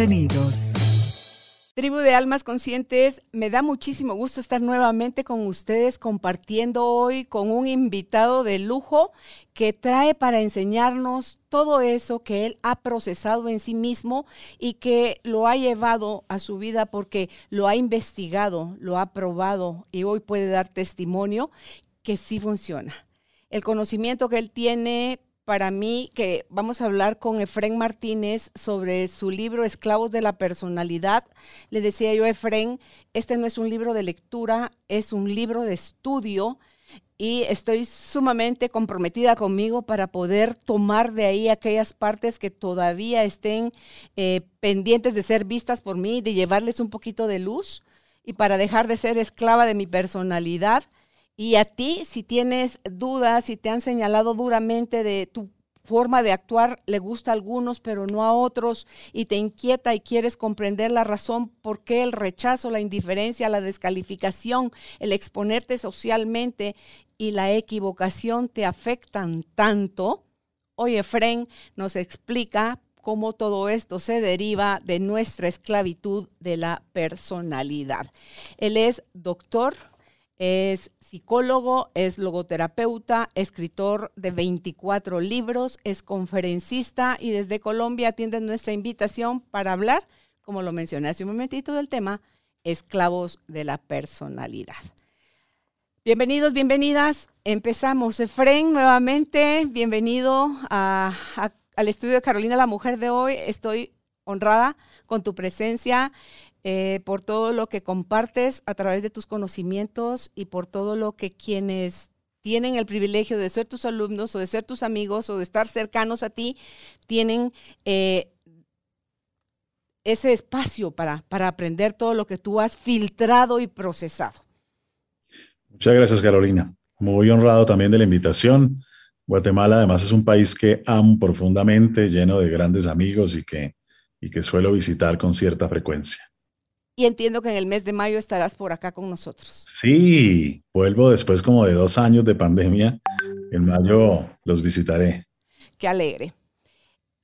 Bienvenidos. Tribu de Almas Conscientes, me da muchísimo gusto estar nuevamente con ustedes compartiendo hoy con un invitado de lujo que trae para enseñarnos todo eso que él ha procesado en sí mismo y que lo ha llevado a su vida porque lo ha investigado, lo ha probado y hoy puede dar testimonio que sí funciona. El conocimiento que él tiene para mí que vamos a hablar con Efren Martínez sobre su libro Esclavos de la Personalidad. Le decía yo a Efren, este no es un libro de lectura, es un libro de estudio y estoy sumamente comprometida conmigo para poder tomar de ahí aquellas partes que todavía estén eh, pendientes de ser vistas por mí, de llevarles un poquito de luz y para dejar de ser esclava de mi personalidad y a ti, si tienes dudas, si te han señalado duramente de tu forma de actuar, le gusta a algunos, pero no a otros, y te inquieta y quieres comprender la razón por qué el rechazo, la indiferencia, la descalificación, el exponerte socialmente y la equivocación te afectan tanto, hoy Efren nos explica cómo todo esto se deriva de nuestra esclavitud de la personalidad. Él es doctor, es psicólogo, es logoterapeuta, escritor de 24 libros, es conferencista y desde Colombia atiende nuestra invitación para hablar, como lo mencioné hace un momentito, del tema esclavos de la personalidad. Bienvenidos, bienvenidas. Empezamos. Efren, nuevamente, bienvenido al estudio de Carolina, la mujer de hoy. Estoy honrada con tu presencia. Eh, por todo lo que compartes a través de tus conocimientos y por todo lo que quienes tienen el privilegio de ser tus alumnos o de ser tus amigos o de estar cercanos a ti, tienen eh, ese espacio para, para aprender todo lo que tú has filtrado y procesado. Muchas gracias, Carolina. Muy honrado también de la invitación. Guatemala además es un país que amo profundamente, lleno de grandes amigos y que, y que suelo visitar con cierta frecuencia y entiendo que en el mes de mayo estarás por acá con nosotros. Sí, vuelvo después como de dos años de pandemia. En mayo los visitaré. Qué alegre.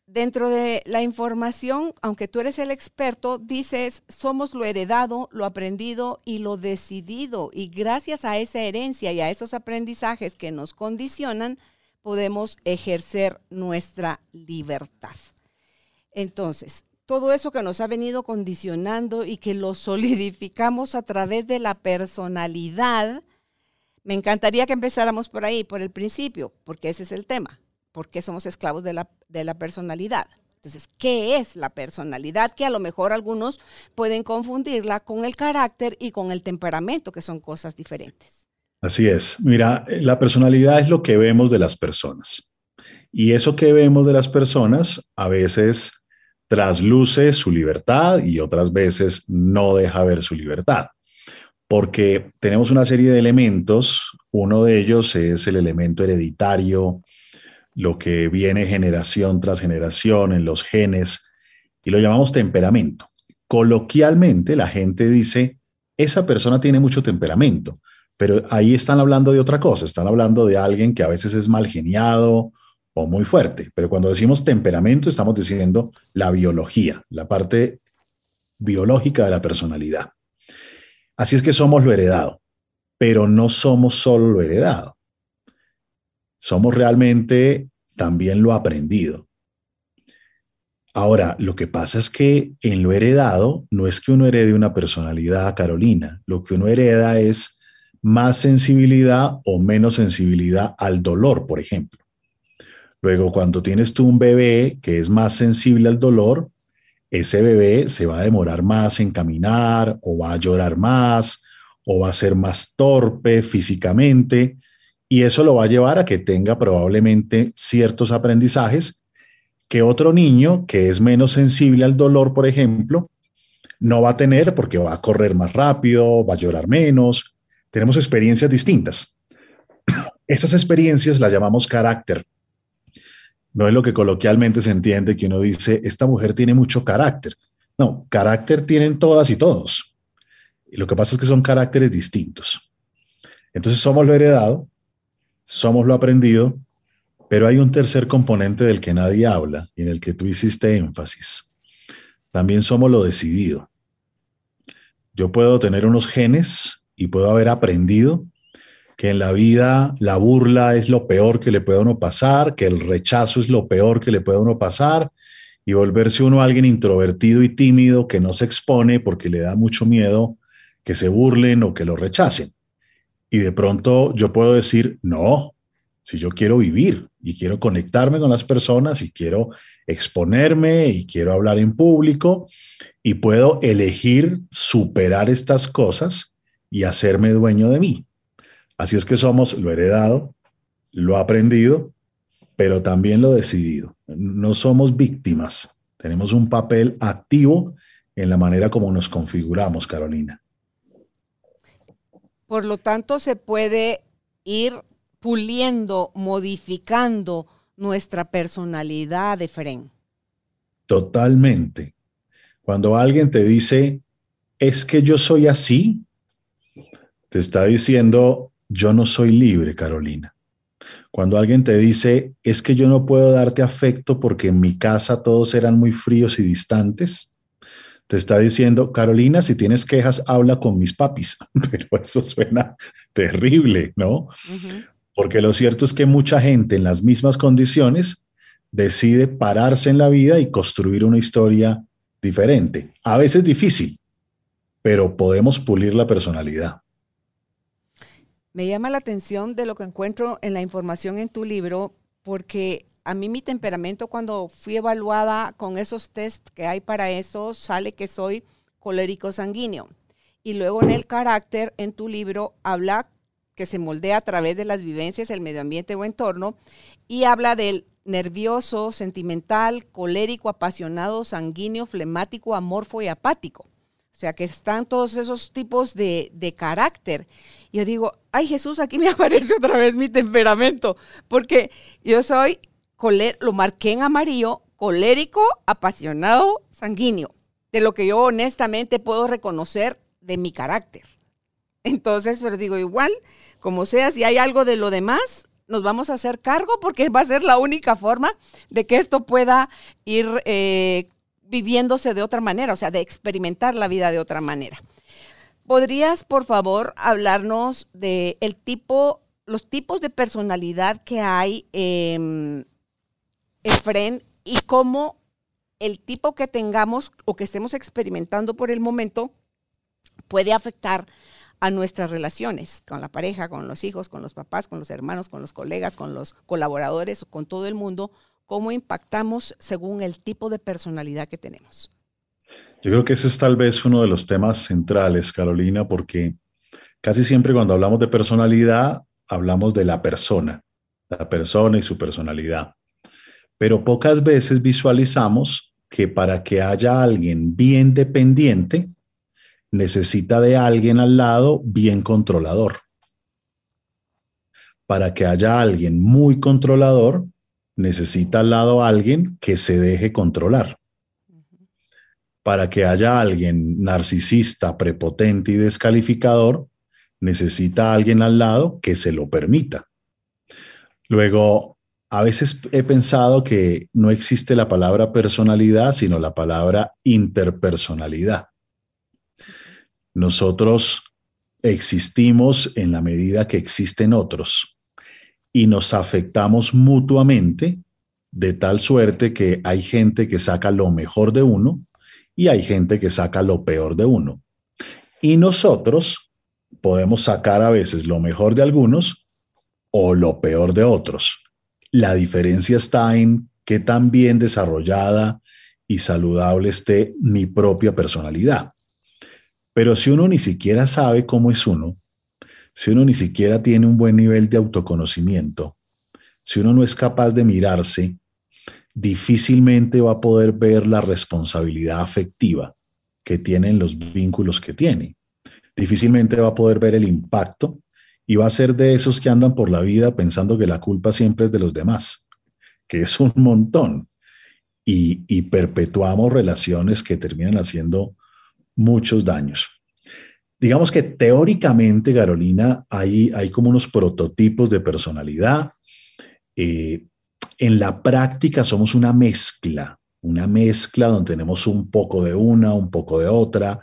Dentro de la información, aunque tú eres el experto, dices, somos lo heredado, lo aprendido y lo decidido. Y gracias a esa herencia y a esos aprendizajes que nos condicionan, podemos ejercer nuestra libertad. Entonces, todo eso que nos ha venido condicionando y que lo solidificamos a través de la personalidad, me encantaría que empezáramos por ahí, por el principio, porque ese es el tema, porque somos esclavos de la, de la personalidad. Entonces, ¿qué es la personalidad? Que a lo mejor algunos pueden confundirla con el carácter y con el temperamento, que son cosas diferentes. Así es. Mira, la personalidad es lo que vemos de las personas. Y eso que vemos de las personas a veces trasluce su libertad y otras veces no deja ver su libertad. Porque tenemos una serie de elementos, uno de ellos es el elemento hereditario, lo que viene generación tras generación en los genes, y lo llamamos temperamento. Coloquialmente la gente dice, esa persona tiene mucho temperamento, pero ahí están hablando de otra cosa, están hablando de alguien que a veces es mal geniado o muy fuerte. Pero cuando decimos temperamento, estamos diciendo la biología, la parte biológica de la personalidad. Así es que somos lo heredado, pero no somos solo lo heredado. Somos realmente también lo aprendido. Ahora, lo que pasa es que en lo heredado no es que uno herede una personalidad, Carolina. Lo que uno hereda es más sensibilidad o menos sensibilidad al dolor, por ejemplo. Luego, cuando tienes tú un bebé que es más sensible al dolor, ese bebé se va a demorar más en caminar o va a llorar más o va a ser más torpe físicamente y eso lo va a llevar a que tenga probablemente ciertos aprendizajes que otro niño que es menos sensible al dolor, por ejemplo, no va a tener porque va a correr más rápido, va a llorar menos. Tenemos experiencias distintas. Esas experiencias las llamamos carácter. No es lo que coloquialmente se entiende que uno dice, esta mujer tiene mucho carácter. No, carácter tienen todas y todos. Y lo que pasa es que son caracteres distintos. Entonces somos lo heredado, somos lo aprendido, pero hay un tercer componente del que nadie habla y en el que tú hiciste énfasis. También somos lo decidido. Yo puedo tener unos genes y puedo haber aprendido que en la vida la burla es lo peor que le puede uno pasar, que el rechazo es lo peor que le puede uno pasar y volverse uno alguien introvertido y tímido que no se expone porque le da mucho miedo que se burlen o que lo rechacen. Y de pronto yo puedo decir, no, si yo quiero vivir y quiero conectarme con las personas y quiero exponerme y quiero hablar en público y puedo elegir superar estas cosas y hacerme dueño de mí. Así es que somos lo heredado, lo aprendido, pero también lo decidido. No somos víctimas, tenemos un papel activo en la manera como nos configuramos, Carolina. Por lo tanto, se puede ir puliendo, modificando nuestra personalidad de Fren. Totalmente. Cuando alguien te dice, es que yo soy así, te está diciendo, yo no soy libre, Carolina. Cuando alguien te dice, es que yo no puedo darte afecto porque en mi casa todos eran muy fríos y distantes, te está diciendo, Carolina, si tienes quejas, habla con mis papis. Pero eso suena terrible, ¿no? Porque lo cierto es que mucha gente en las mismas condiciones decide pararse en la vida y construir una historia diferente. A veces difícil, pero podemos pulir la personalidad. Me llama la atención de lo que encuentro en la información en tu libro, porque a mí mi temperamento cuando fui evaluada con esos test que hay para eso, sale que soy colérico sanguíneo. Y luego en el carácter, en tu libro, habla que se moldea a través de las vivencias, el medio ambiente o entorno, y habla del nervioso, sentimental, colérico, apasionado, sanguíneo, flemático, amorfo y apático. O sea, que están todos esos tipos de, carácter. Yo digo, ay Jesús, aquí me aparece otra vez mi temperamento, porque yo soy, lo marqué en amarillo, colérico, apasionado, sanguíneo, de lo que yo honestamente puedo reconocer de mi carácter. Entonces, pero digo, igual, como sea, si hay algo de lo demás, nos vamos a hacer cargo porque va a ser la única forma de que esto pueda ir eh, viviéndose de otra manera, o sea, de experimentar la vida de otra manera. ¿Podrías, por favor, hablarnos de el tipo, los tipos de personalidad que hay en Fren y cómo el tipo que tengamos o que estemos experimentando por el momento puede afectar a nuestras relaciones con la pareja, con los hijos, con los papás, con los hermanos, con los colegas, con los colaboradores, con todo el mundo cómo impactamos según el tipo de personalidad que tenemos. Yo creo que ese es tal vez uno de los temas centrales, Carolina, porque casi siempre cuando hablamos de personalidad, hablamos de la persona, la persona y su personalidad. Pero pocas veces visualizamos que para que haya alguien bien dependiente, necesita de alguien al lado bien controlador. Para que haya alguien muy controlador, necesita al lado alguien que se deje controlar. Para que haya alguien narcisista, prepotente y descalificador, necesita a alguien al lado que se lo permita. Luego, a veces he pensado que no existe la palabra personalidad, sino la palabra interpersonalidad. Nosotros existimos en la medida que existen otros y nos afectamos mutuamente de tal suerte que hay gente que saca lo mejor de uno y hay gente que saca lo peor de uno. Y nosotros podemos sacar a veces lo mejor de algunos o lo peor de otros. La diferencia está en qué tan bien desarrollada y saludable esté mi propia personalidad. Pero si uno ni siquiera sabe cómo es uno, si uno ni siquiera tiene un buen nivel de autoconocimiento, si uno no es capaz de mirarse difícilmente va a poder ver la responsabilidad afectiva que tienen los vínculos que tiene. Difícilmente va a poder ver el impacto y va a ser de esos que andan por la vida pensando que la culpa siempre es de los demás, que es un montón. Y, y perpetuamos relaciones que terminan haciendo muchos daños. Digamos que teóricamente, Carolina, hay, hay como unos prototipos de personalidad. Eh, en la práctica somos una mezcla, una mezcla donde tenemos un poco de una, un poco de otra,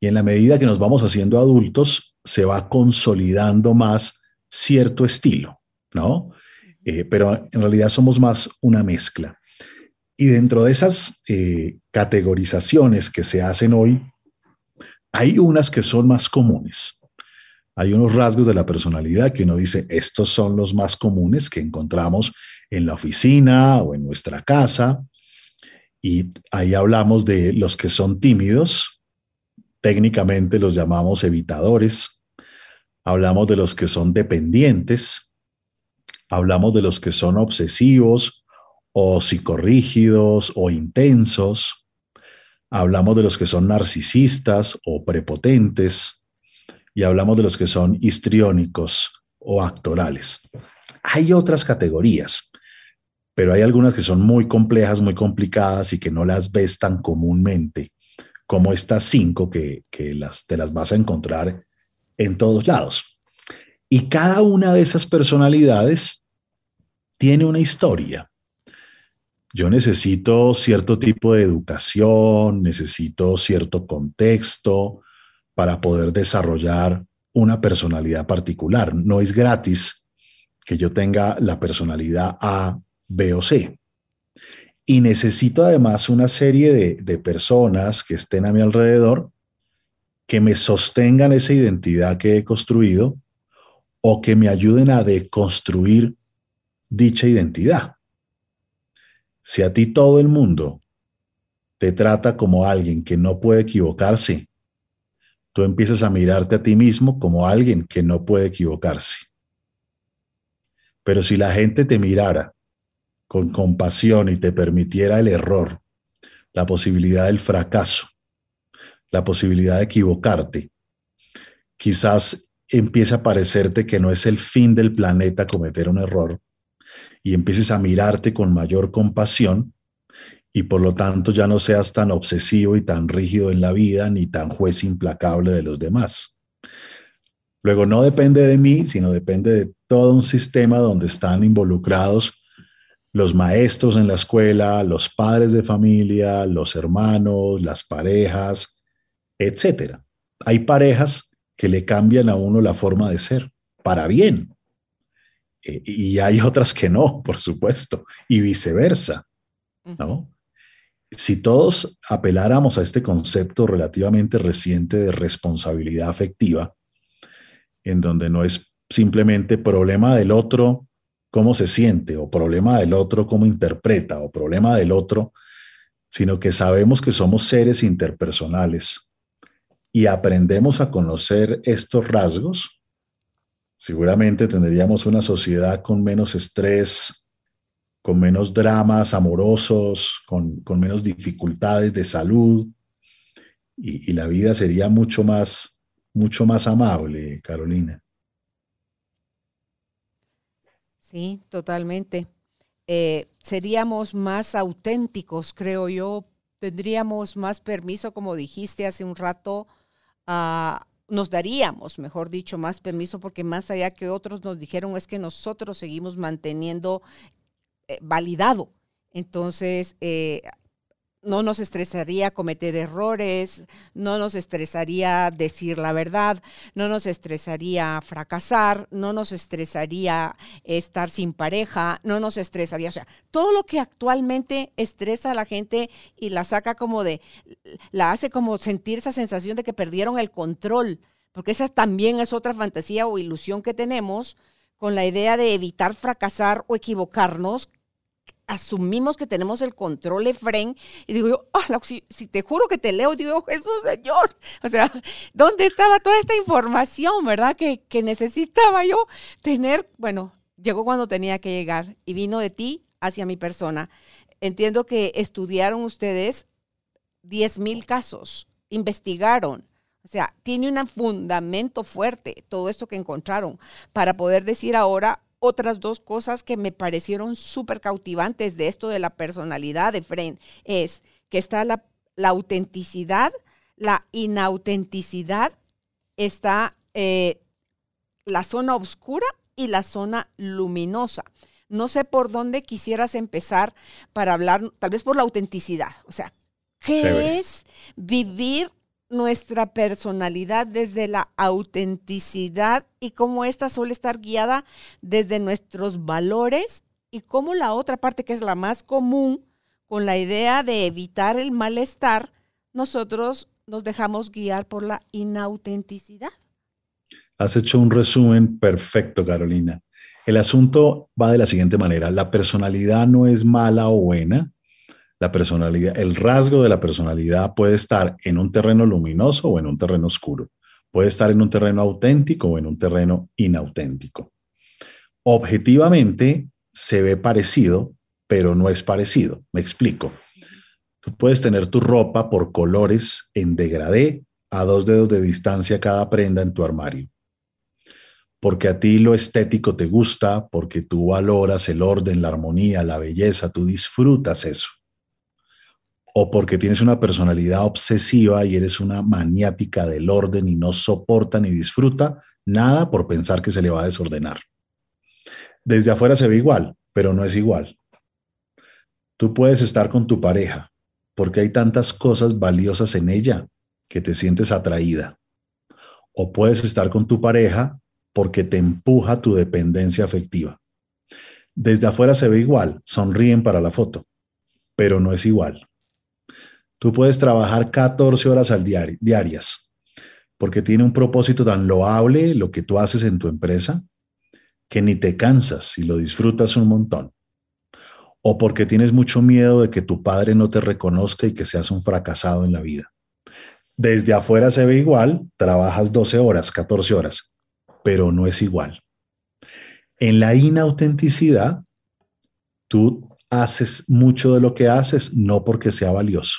y en la medida que nos vamos haciendo adultos, se va consolidando más cierto estilo, ¿no? Eh, pero en realidad somos más una mezcla. Y dentro de esas eh, categorizaciones que se hacen hoy, hay unas que son más comunes. Hay unos rasgos de la personalidad que uno dice, estos son los más comunes que encontramos en la oficina o en nuestra casa. Y ahí hablamos de los que son tímidos, técnicamente los llamamos evitadores. Hablamos de los que son dependientes. Hablamos de los que son obsesivos o psicorrígidos o intensos. Hablamos de los que son narcisistas o prepotentes y hablamos de los que son histriónicos o actorales. Hay otras categorías, pero hay algunas que son muy complejas, muy complicadas y que no las ves tan comúnmente como estas cinco que, las, te las vas a encontrar en todos lados. Y cada una de esas personalidades tiene una historia. Yo necesito cierto tipo de educación, necesito cierto contexto, para poder desarrollar una personalidad particular. No es gratis que yo tenga la personalidad A, B o C. Y necesito además una serie de, personas que estén a mi alrededor que me sostengan esa identidad que he construido o que me ayuden a deconstruir dicha identidad. Si a ti todo el mundo te trata como alguien que no puede equivocarse, tú empiezas a mirarte a ti mismo como alguien que no puede equivocarse. Pero si la gente te mirara con compasión y te permitiera el error, la posibilidad del fracaso, la posibilidad de equivocarte, quizás empiece a parecerte que no es el fin del planeta cometer un error y empieces a mirarte con mayor compasión y por lo tanto ya no seas tan obsesivo y tan rígido en la vida ni tan juez implacable de los demás. Luego no depende de mí, sino depende de todo un sistema donde están involucrados los maestros en la escuela, los padres de familia, los hermanos, las parejas, etc. Hay parejas que le cambian a uno la forma de ser, para bien. Eh, y hay otras que no, por supuesto, y viceversa, ¿no? Si todos apeláramos a este concepto relativamente reciente de responsabilidad afectiva, en donde no es simplemente problema del otro cómo se siente, o problema del otro cómo interpreta, o problema del otro, sino que sabemos que somos seres interpersonales y aprendemos a conocer estos rasgos, seguramente tendríamos una sociedad con menos estrés, con menos dramas amorosos, con, menos dificultades de salud, y, la vida sería mucho más, mucho más amable, Carolina. Sí, totalmente. Eh, seríamos más auténticos, creo yo. Tendríamos más permiso, como dijiste hace un rato, nos daríamos, mejor dicho, más permiso, porque más allá que otros nos dijeron es que nosotros seguimos manteniendo validado. Entonces, eh, no nos estresaría cometer errores, no nos estresaría decir la verdad, no nos estresaría fracasar, no nos estresaría estar sin pareja, no nos estresaría, o sea, todo lo que actualmente estresa a la gente y la saca como de, la hace como sentir esa sensación de que perdieron el control, porque esa también es otra fantasía o ilusión que tenemos con la idea de evitar fracasar o equivocarnos, asumimos que tenemos el control Efren y digo yo, si, te juro que te leo, digo, Jesús Señor, o sea, ¿dónde estaba toda esta información, verdad? Que, que necesitaba yo tener, bueno, llegó cuando tenía que llegar y vino de ti hacia mi persona. entiendo que estudiaron ustedes 10 mil casos, investigaron. O sea, tiene un fundamento fuerte todo esto que encontraron para poder decir ahora otras dos cosas que me parecieron súper cautivantes de esto de la personalidad de Fren. Es que está la, la autenticidad, la inautenticidad, está eh, la zona oscura y la zona luminosa. No sé por dónde quisieras empezar para hablar, tal vez por la autenticidad. O sea, ¿qué es vivir nuestra personalidad desde la autenticidad y cómo ésta suele estar guiada desde nuestros valores y cómo la otra parte que es la más común, con la idea de evitar el malestar, nosotros nos dejamos guiar por la inautenticidad. Has hecho un resumen perfecto, Carolina. El asunto va de la siguiente manera. La personalidad no es mala o buena. La personalidad, el rasgo de la personalidad puede estar en un terreno luminoso o en un terreno oscuro. Puede estar en un terreno auténtico o en un terreno inauténtico. Objetivamente se ve parecido, pero no es parecido. Me explico. Tú puedes tener tu ropa por colores en degradé a dos dedos de distancia cada prenda en tu armario porque a ti lo estético te gusta, porque tú valoras el orden, la armonía, la belleza, tú disfrutas eso. O porque tienes una personalidad obsesiva y eres una maniática del orden y no soporta ni disfruta nada por pensar que se le va a desordenar. Desde afuera se ve igual, pero no es igual. Tú puedes estar con tu pareja porque hay tantas cosas valiosas en ella que te sientes atraída. O puedes estar con tu pareja porque te empuja tu dependencia afectiva. Desde afuera se ve igual, sonríen para la foto, pero no es igual. Tú puedes trabajar 14 horas al diario, diarias, porque tiene un propósito tan loable lo que tú haces en tu empresa, que ni te cansas y lo disfrutas un montón. O porque tienes mucho miedo de que tu padre no te reconozca y que seas un fracasado en la vida. Desde afuera se ve igual, trabajas 12 horas, 14 horas, pero no es igual. En la inautenticidad, tú haces mucho de lo que haces no porque sea valioso,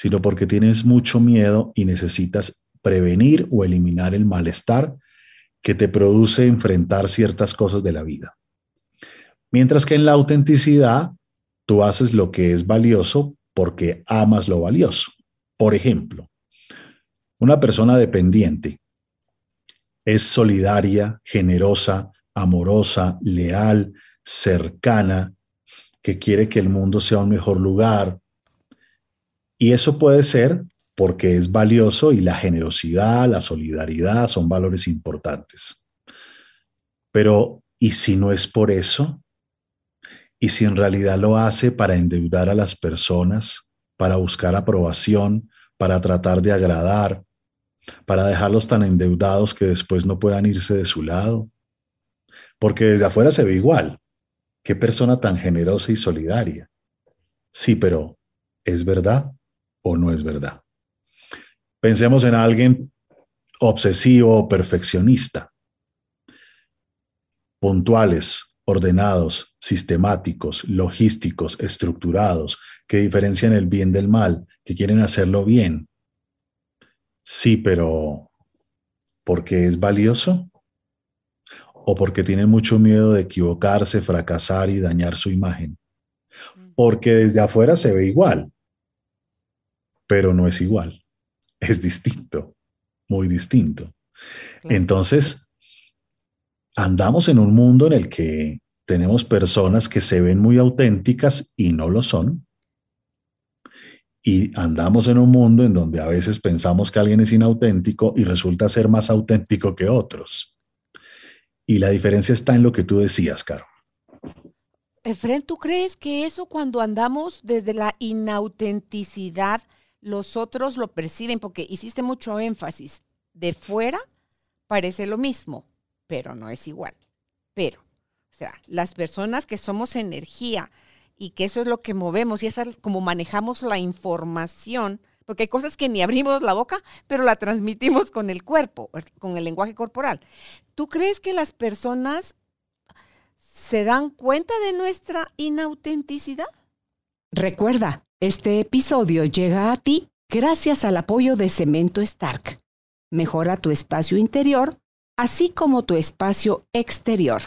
sino porque tienes mucho miedo y necesitas prevenir o eliminar el malestar que te produce enfrentar ciertas cosas de la vida. Mientras que en la autenticidad, tú haces lo que es valioso porque amas lo valioso. Por ejemplo, una persona dependiente es solidaria, generosa, amorosa, leal, cercana, que quiere que el mundo sea un mejor lugar. Y eso puede ser porque es valioso y la generosidad, la solidaridad son valores importantes. Pero, ¿y si no es por eso? ¿Y si en realidad lo hace para endeudar a las personas, para buscar aprobación, para tratar de agradar, para dejarlos tan endeudados que después no puedan irse de su lado. Porque desde afuera se ve igual. Qué persona tan generosa y solidaria. Sí, pero ¿es verdad o no es verdad? Pensemos en alguien obsesivo o perfeccionista. Puntuales, ordenados, sistemáticos, logísticos, estructurados, que diferencian el bien del mal, que quieren hacerlo bien, Sí, pero ¿porque es valioso? ¿O porque tiene mucho miedo de equivocarse, fracasar y dañar su imagen? Porque desde afuera se ve igual, pero no es igual. Es distinto, muy distinto. Entonces, andamos en un mundo en el que tenemos personas que se ven muy auténticas y no lo son, y andamos en un mundo en donde a veces pensamos que alguien es inauténtico y resulta ser más auténtico que otros. Y la diferencia está en lo que tú decías, Caro. Efren, ¿tú crees que eso cuando andamos desde la inautenticidad, los otros lo perciben? Porque hiciste mucho énfasis. De fuera parece lo mismo, pero no es igual. Pero, o sea, las personas que somos energía, y que eso es lo que movemos y es como manejamos la información, porque hay cosas que ni abrimos la boca, pero la transmitimos con el cuerpo, con el lenguaje corporal. ¿Tú crees que las personas se dan cuenta de nuestra inautenticidad? Recuerda, este episodio llega a ti gracias al apoyo de Cemento Stark. Mejora tu espacio interior, así como tu espacio exterior.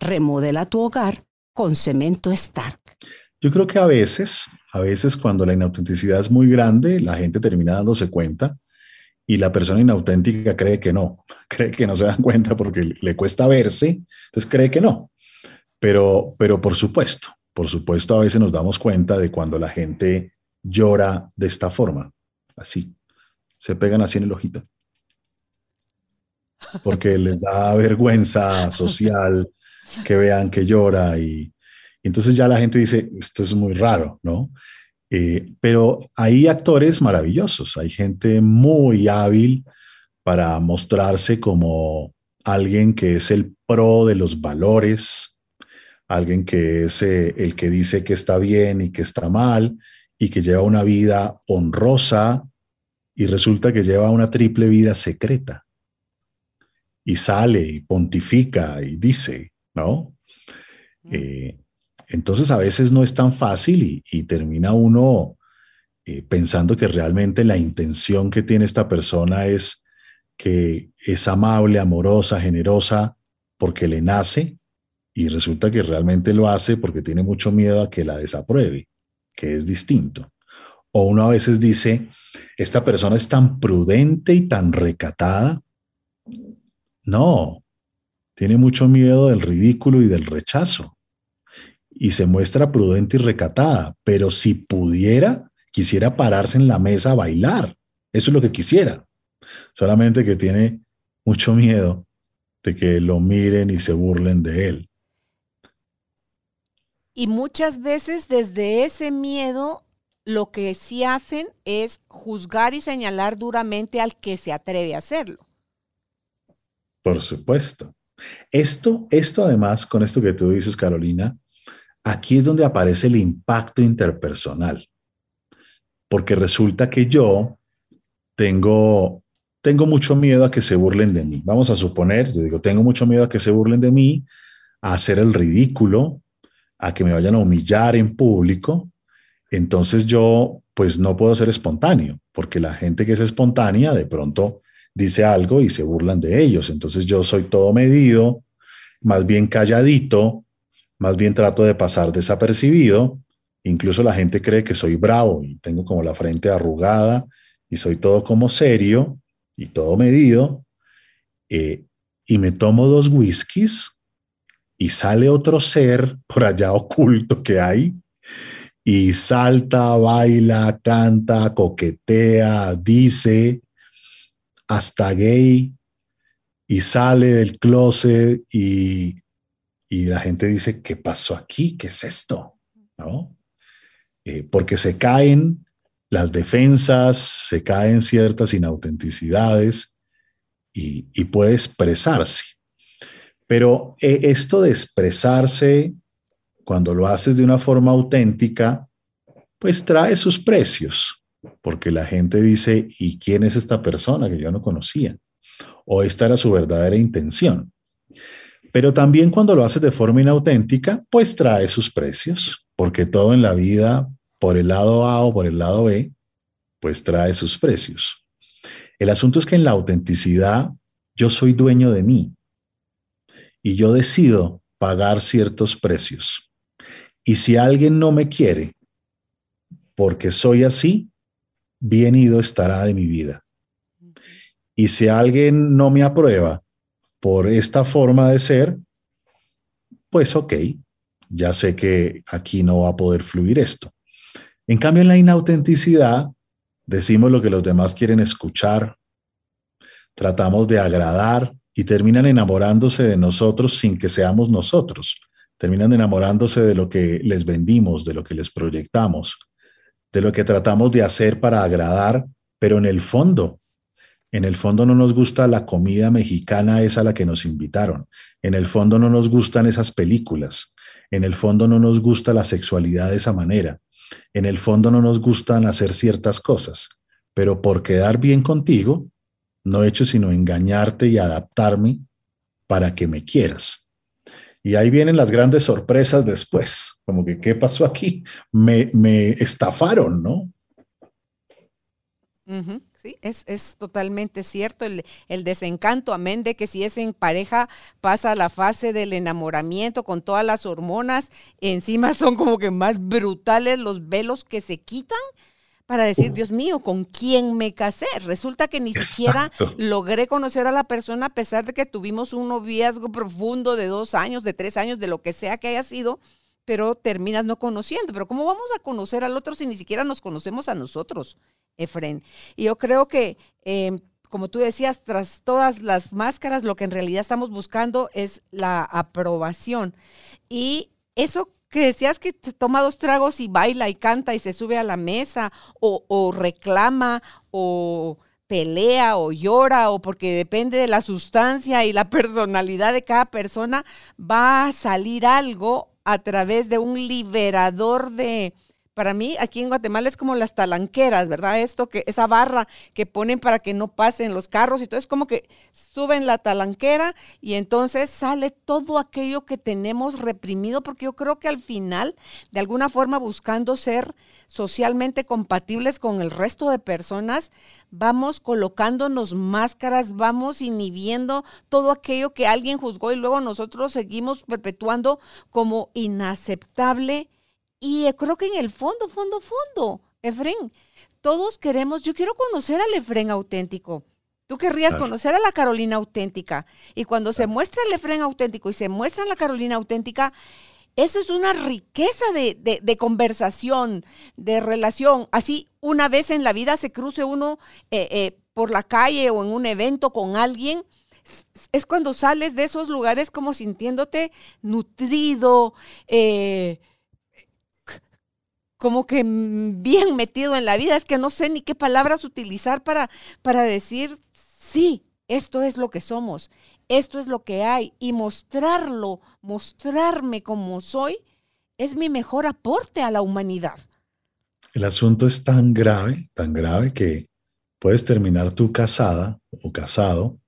Remodela tu hogar con Cemento Stark. Yo creo que a veces, a veces cuando la inautenticidad es muy grande, la gente termina dándose cuenta y la persona inauténtica cree que no, cree que no se dan cuenta porque le cuesta verse, entonces cree que no. Pero, pero por supuesto, por supuesto, a veces nos damos cuenta de cuando la gente llora de esta forma, así, se pegan así en el ojito, porque les da vergüenza social que vean que llora y, entonces ya la gente dice, esto es muy raro, ¿no? Eh, pero hay actores maravillosos, hay gente muy hábil para mostrarse como alguien que es el pro de los valores, alguien que es eh, el que dice que está bien y que está mal y que lleva una vida honrosa y resulta que lleva una triple vida secreta. Y sale y pontifica y dice, ¿no? Eh, entonces a veces no es tan fácil y, termina uno eh, pensando que realmente la intención que tiene esta persona es que es amable, amorosa, generosa, porque le nace y resulta que realmente lo hace porque tiene mucho miedo a que la desapruebe, que es distinto. O uno a veces dice, esta persona es tan prudente y tan recatada. No, tiene mucho miedo del ridículo y del rechazo y se muestra prudente y recatada, pero si pudiera, quisiera pararse en la mesa a bailar. Eso es lo que quisiera. Solamente que tiene mucho miedo de que lo miren y se burlen de él. Y muchas veces desde ese miedo lo que sí hacen es juzgar y señalar duramente al que se atreve a hacerlo. Por supuesto. Esto, esto además, con esto que tú dices, Carolina, Aquí es donde aparece el impacto interpersonal, porque resulta que yo tengo, tengo mucho miedo a que se burlen de mí. Vamos a suponer, yo digo, tengo mucho miedo a que se burlen de mí, a hacer el ridículo, a que me vayan a humillar en público. Entonces yo, pues no puedo ser espontáneo, porque la gente que es espontánea de pronto dice algo y se burlan de ellos. Entonces yo soy todo medido, más bien calladito, más bien trato de pasar desapercibido. Incluso la gente cree que soy bravo y tengo como la frente arrugada y soy todo como serio y todo medido. Eh, y me tomo dos whiskies y sale otro ser por allá oculto que hay y salta, baila, canta, coquetea, dice, hasta gay y sale del closet y y la gente dice, ¿qué pasó aquí? ¿Qué es esto? ¿No? Eh, porque se caen las defensas, se caen ciertas inautenticidades y, puede expresarse. Pero eh, esto de expresarse, cuando lo haces de una forma auténtica, pues trae sus precios, porque la gente dice, ¿y quién es esta persona que yo no conocía? O esta era su verdadera intención. Pero también cuando lo haces de forma inauténtica, pues trae sus precios, porque todo en la vida, por el lado A o por el lado B, pues trae sus precios. El asunto es que en la autenticidad yo soy dueño de mí y yo decido pagar ciertos precios. Y si alguien no me quiere porque soy así, bien ido estará de mi vida. Y si alguien no me aprueba por esta forma de ser, pues ok, ya sé que aquí no va a poder fluir esto. En cambio, en la inautenticidad, decimos lo que los demás quieren escuchar, tratamos de agradar y terminan enamorándose de nosotros sin que seamos nosotros. Terminan enamorándose de lo que les vendimos, de lo que les proyectamos, de lo que tratamos de hacer para agradar, pero en el fondo en el fondo no nos gusta la comida mexicana esa a la que nos invitaron. En el fondo no nos gustan esas películas. En el fondo no nos gusta la sexualidad de esa manera. En el fondo no nos gustan hacer ciertas cosas. Pero por quedar bien contigo, no he hecho sino engañarte y adaptarme para que me quieras. Y ahí vienen las grandes sorpresas después, como que, ¿qué pasó aquí? Me, me estafaron, ¿no? Sí, es, es, totalmente cierto. El, el, desencanto, amén de que si es en pareja, pasa la fase del enamoramiento con todas las hormonas, encima son como que más brutales los velos que se quitan para decir, Dios mío, ¿con quién me casé? Resulta que ni siquiera logré conocer a la persona a pesar de que tuvimos un noviazgo profundo de dos años, de tres años, de lo que sea que haya sido, pero terminas no conociendo. Pero ¿cómo vamos a conocer al otro si ni siquiera nos conocemos a nosotros, Efren? Y yo creo que... Em, como tú decías, tras todas las máscaras, lo que en realidad estamos buscando es la aprobación. Y eso que decías que toma dos tragos y baila y canta y se sube a la mesa o, reclama o pelea o llora o porque depende de la sustancia y la personalidad de cada persona, va a salir algo a través de un liberador de, para mí, aquí en Guatemala es como las talanqueras, ¿verdad? Esto que, esa barra que ponen para que no pasen los carros y todo es como que suben la talanquera y entonces sale todo aquello que tenemos reprimido, porque yo creo que al final, de alguna forma, buscando ser socialmente compatibles con el resto de personas, vamos colocándonos máscaras, vamos inhibiendo todo aquello que alguien juzgó y luego nosotros seguimos perpetuando como inaceptable y creo que en el fondo, fondo, fondo, Efren, todos queremos, yo quiero conocer al Efren auténtico. Tú querrías conocer a la Carolina auténtica. Y cuando se muestra el Efren auténtico y se muestra la Carolina auténtica, eso es una riqueza de, conversación, de relación. Así, una vez en la vida se cruce uno eh, eh, por la calle o en un evento con alguien, es cuando sales de esos lugares como sintiéndote nutrido, eh, como que bien metido en la vida, es que no sé ni qué palabras utilizar para, para decir, sí, esto es lo que somos, esto es lo que hay, y mostrarlo, mostrarme como soy, es mi mejor aporte a la humanidad. El asunto es tan grave, tan grave que puedes terminar tú casada o casado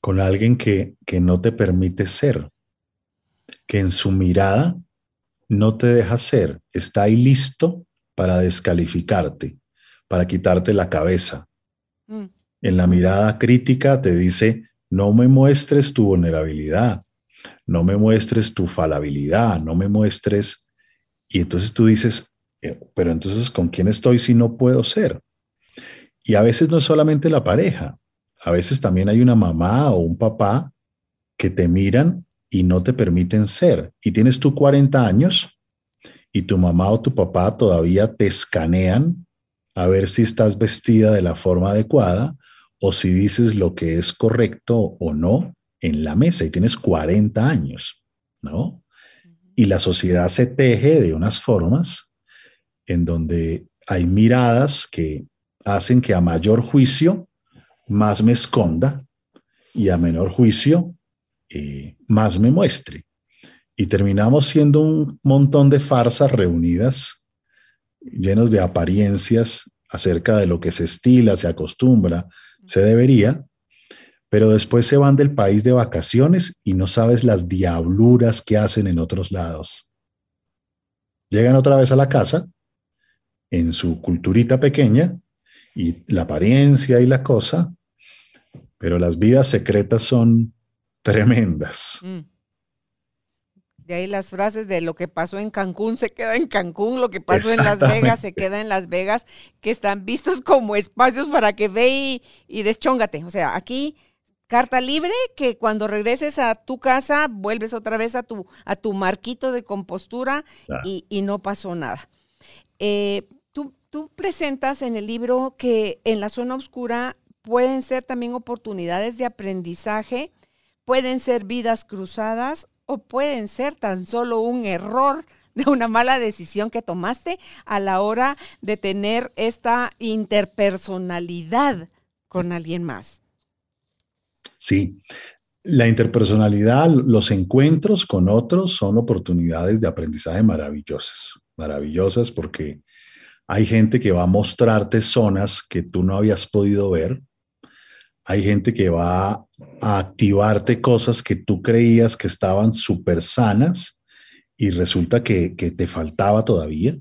con alguien que, que no te permite ser, que en su mirada no te deja ser, está ahí listo para descalificarte, para quitarte la cabeza. Mm. En la mirada crítica te dice, no me muestres tu vulnerabilidad, no me muestres tu falabilidad, no me muestres... Y entonces tú dices, eh, pero entonces, ¿con quién estoy si no puedo ser? Y a veces no es solamente la pareja, a veces también hay una mamá o un papá que te miran y no te permiten ser. Y tienes tú 40 años y tu mamá o tu papá todavía te escanean a ver si estás vestida de la forma adecuada o si dices lo que es correcto o no en la mesa y tienes 40 años, ¿no? Y la sociedad se teje de unas formas en donde hay miradas que hacen que a mayor juicio más me esconda y a menor juicio eh, más me muestre. Y terminamos siendo un montón de farsas reunidas, llenos de apariencias acerca de lo que se estila, se acostumbra, se debería, pero después se van del país de vacaciones y no sabes las diabluras que hacen en otros lados. Llegan otra vez a la casa, en su culturita pequeña, y la apariencia y la cosa, pero las vidas secretas son tremendas. Mm. De ahí las frases de lo que pasó en Cancún se queda en Cancún, lo que pasó en Las Vegas se queda en Las Vegas, que están vistos como espacios para que ve y, y deschóngate. O sea, aquí carta libre que cuando regreses a tu casa vuelves otra vez a tu, a tu marquito de compostura y, no pasó nada. Eh, tú, tú presentas en el libro que en la zona oscura pueden ser también oportunidades de aprendizaje pueden ser vidas cruzadas o pueden ser tan solo un error de una mala decisión que tomaste a la hora de tener esta interpersonalidad con alguien más. Sí, la interpersonalidad, los encuentros con otros son oportunidades de aprendizaje maravillosas, maravillosas porque hay gente que va a mostrarte zonas que tú no habías podido ver, hay gente que va a activarte cosas que tú creías que estaban súper sanas y resulta que, que te faltaba todavía.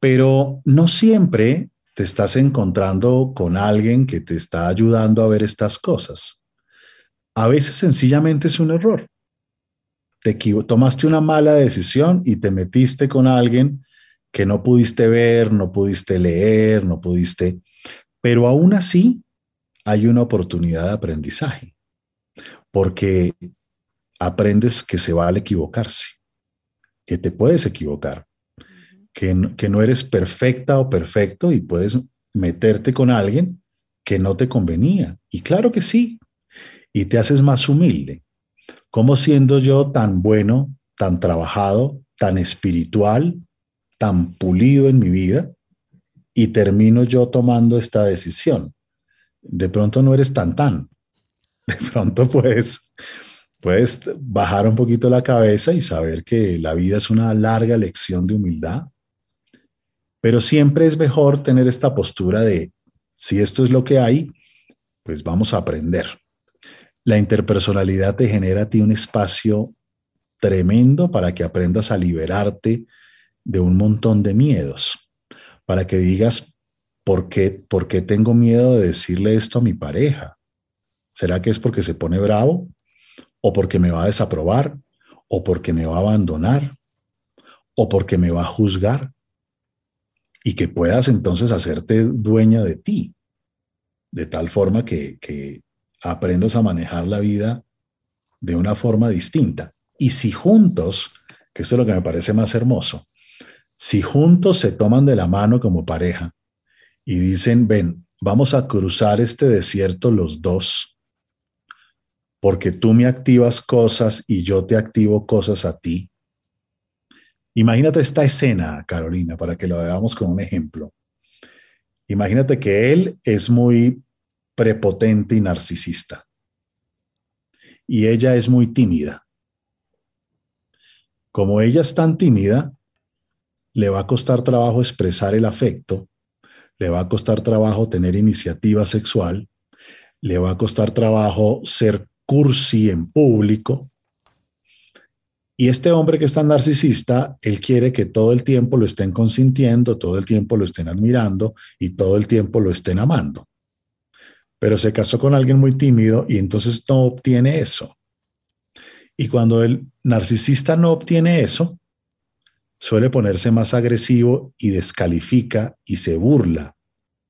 Pero no siempre te estás encontrando con alguien que te está ayudando a ver estas cosas. A veces sencillamente es un error. Te tomaste una mala decisión y te metiste con alguien que no pudiste ver, no pudiste leer, no pudiste, pero aún así hay una oportunidad de aprendizaje, porque aprendes que se vale equivocarse, que te puedes equivocar, que, que no eres perfecta o perfecto y puedes meterte con alguien que no te convenía. Y claro que sí, y te haces más humilde. ¿Cómo siendo yo tan bueno, tan trabajado, tan espiritual, tan pulido en mi vida y termino yo tomando esta decisión? De pronto no eres tan tan. De pronto puedes, puedes bajar un poquito la cabeza y saber que la vida es una larga lección de humildad pero siempre es mejor tener esta postura de, si esto es lo que hay, pues vamos a aprender. La interpersonalidad te genera a ti un espacio tremendo para que aprendas a liberarte de un montón de miedos, para que digas, ¿por qué, ¿por qué tengo miedo de decirle esto a mi pareja? ¿Será que es porque se pone bravo? ¿O porque me va a desaprobar? ¿O porque me va a abandonar? ¿O porque me va a juzgar? y que puedas entonces hacerte dueña de ti, de tal forma que, que aprendas a manejar la vida de una forma distinta. Y si juntos, que esto es lo que me parece más hermoso, si juntos se toman de la mano como pareja y dicen, ven, vamos a cruzar este desierto los dos, porque tú me activas cosas y yo te activo cosas a ti, Imagínate esta escena, Carolina, para que lo veamos con un ejemplo. Imagínate que él es muy prepotente y narcisista. Y ella es muy tímida. Como ella es tan tímida, le va a costar trabajo expresar el afecto, le va a costar trabajo tener iniciativa sexual, le va a costar trabajo ser cursi en público, y este hombre que es tan narcisista, él quiere que todo el tiempo lo estén consintiendo, todo el tiempo lo estén admirando y todo el tiempo lo estén amando. Pero se casó con alguien muy tímido y entonces no obtiene eso. Y cuando el narcisista no obtiene eso, suele ponerse más agresivo y descalifica y se burla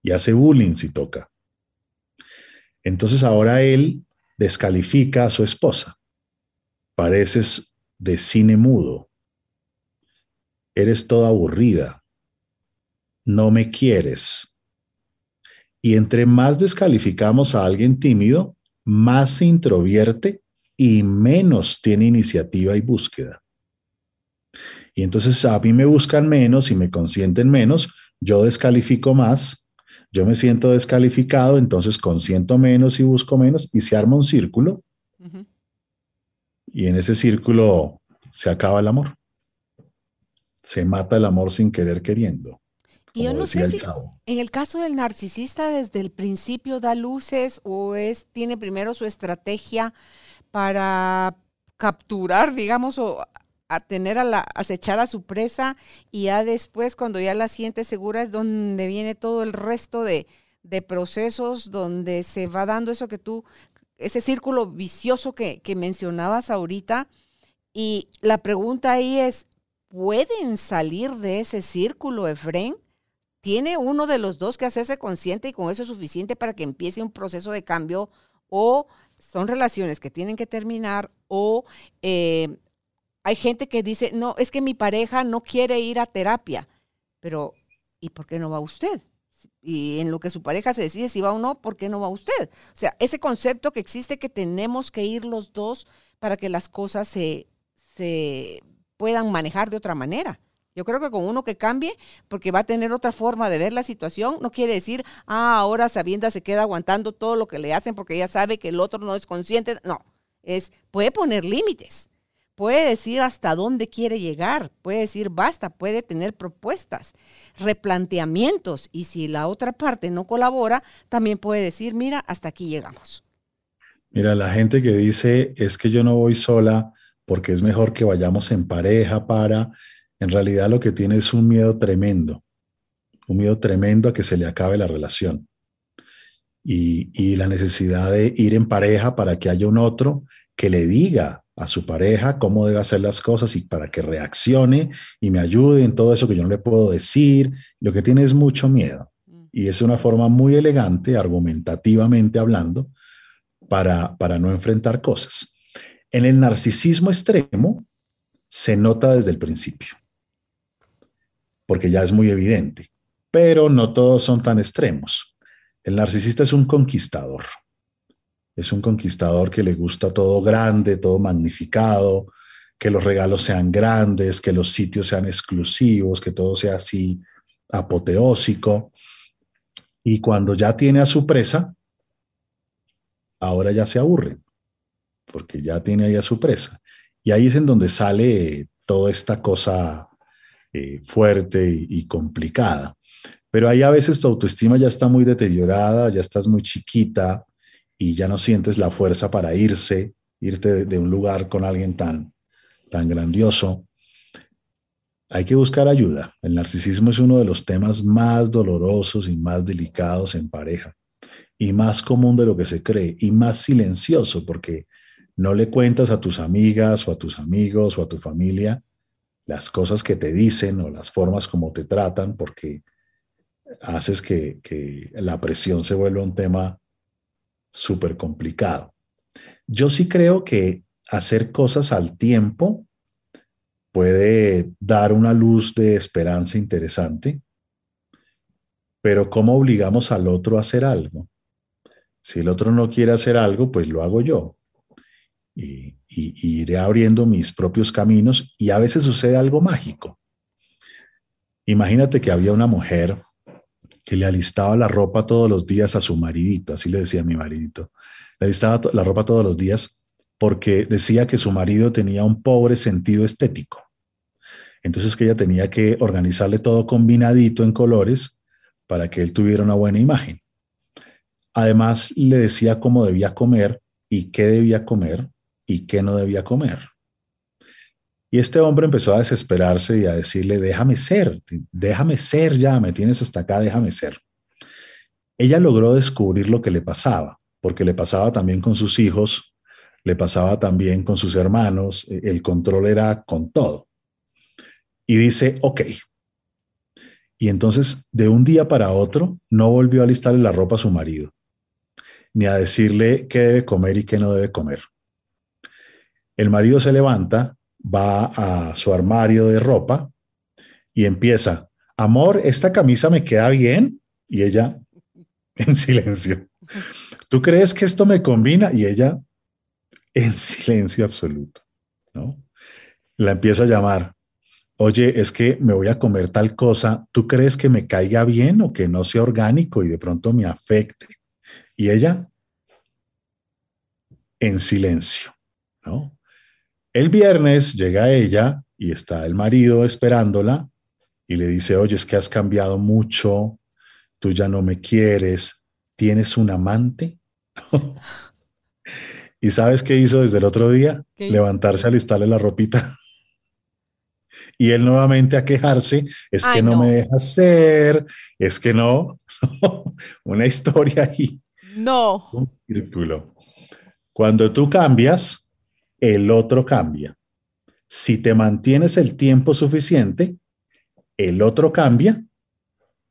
y hace bullying si toca. Entonces ahora él descalifica a su esposa. Pareces de cine mudo. Eres toda aburrida. No me quieres. Y entre más descalificamos a alguien tímido, más se introvierte y menos tiene iniciativa y búsqueda. Y entonces a mí me buscan menos y me consienten menos, yo descalifico más, yo me siento descalificado, entonces consiento menos y busco menos y se arma un círculo y en ese círculo se acaba el amor. Se mata el amor sin querer queriendo. Y yo no sé si en el caso del narcisista desde el principio da luces o es tiene primero su estrategia para capturar, digamos, o a tener a la acechar a su presa y ya después cuando ya la siente segura es donde viene todo el resto de, procesos donde se va dando eso que tú ese círculo vicioso que, mencionabas ahorita. Y la pregunta ahí es, ¿pueden salir de ese círculo, Efren? ¿Tiene uno de los dos que hacerse consciente y con eso es suficiente para que empiece un proceso de cambio? ¿O son relaciones que tienen que terminar? ¿O eh, hay gente que dice, no, es que mi pareja no quiere ir a terapia? Pero, ¿y por qué no va usted? y en lo que su pareja se decide si va o no, ¿por qué no va usted? O sea, ese concepto que existe que tenemos que ir los dos para que las cosas se, se puedan manejar de otra manera. Yo creo que con uno que cambie, porque va a tener otra forma de ver la situación, no quiere decir, ah, ahora Sabienda se queda aguantando todo lo que le hacen porque ya sabe que el otro no es consciente. No, es, puede poner límites, puede decir hasta dónde quiere llegar, puede decir basta, puede tener propuestas, replanteamientos y si la otra parte no colabora, también puede decir, mira, hasta aquí llegamos. Mira, la gente que dice es que yo no voy sola porque es mejor que vayamos en pareja para, en realidad lo que tiene es un miedo tremendo, un miedo tremendo a que se le acabe la relación. Y, y la necesidad de ir en pareja para que haya un otro que le diga a su pareja cómo debe hacer las cosas y para que reaccione y me ayude en todo eso que yo no le puedo decir. Lo que tiene es mucho miedo. Mm. Y es una forma muy elegante, argumentativamente hablando, para, para no enfrentar cosas. En el narcisismo extremo se nota desde el principio, porque ya es muy evidente, pero no todos son tan extremos. El narcisista es un conquistador es un conquistador que le gusta todo grande, todo magnificado, que los regalos sean grandes, que los sitios sean exclusivos, que todo sea así apoteósico. Y cuando ya tiene a su presa, ahora ya se aburre, porque ya tiene ahí a su presa. Y ahí es en donde sale toda esta cosa eh, fuerte y, y complicada. Pero ahí a veces tu autoestima ya está muy deteriorada, ya estás muy chiquita, y ya no sientes la fuerza para irse, irte de, un lugar con alguien tan, tan grandioso, hay que buscar ayuda. El narcisismo es uno de los temas más dolorosos y más delicados en pareja y más común de lo que se cree y más silencioso porque no le cuentas a tus amigas o a tus amigos o a tu familia las cosas que te dicen o las formas como te tratan porque haces que, que la presión se vuelva un tema súper complicado. Yo sí creo que hacer cosas al tiempo puede dar una luz de esperanza interesante, pero ¿cómo obligamos al otro a hacer algo? Si el otro no quiere hacer algo, pues lo hago yo. Y, iré abriendo mis propios caminos y a veces sucede algo mágico. Imagínate que había una mujer que le alistaba la ropa todos los días a su maridito, así le decía mi maridito. Le alistaba la ropa todos los días porque decía que su marido tenía un pobre sentido estético. Entonces que ella tenía que organizarle todo combinadito en colores para que él tuviera una buena imagen. Además le decía cómo debía comer y qué debía comer y qué no debía comer. Y este hombre empezó a desesperarse y a decirle, déjame ser, déjame ser ya, me tienes hasta acá, déjame ser. Ella logró descubrir lo que le pasaba, porque le pasaba también con sus hijos, le pasaba también con sus hermanos, e, el control era con todo. Y dice, ok. Y entonces, de un día para otro, no volvió a alistarle la ropa a su marido, ni a decirle qué debe comer y qué no debe comer. El marido se levanta va a su armario de ropa y empieza, amor, esta camisa me queda bien. Y ella en silencio. ¿Tú crees que esto me combina? Y ella en silencio absoluto, ¿no? La empieza a llamar. Oye, es que me voy a comer tal cosa. ¿Tú crees que me caiga bien o que no sea orgánico y de pronto me afecte? Y ella en silencio, ¿no? El viernes llega ella y está el marido esperándola y le dice, oye, es que has cambiado mucho, tú ya no me quieres, ¿tienes un amante? ¿Y sabes qué hizo desde el otro día? Levantarse a alistarle la ropita. y él nuevamente a quejarse, es que no, me deja ser, es que no, una historia ahí. No. Un círculo. Cuando tú cambias, el otro cambia. Si te mantienes el tiempo suficiente, el otro cambia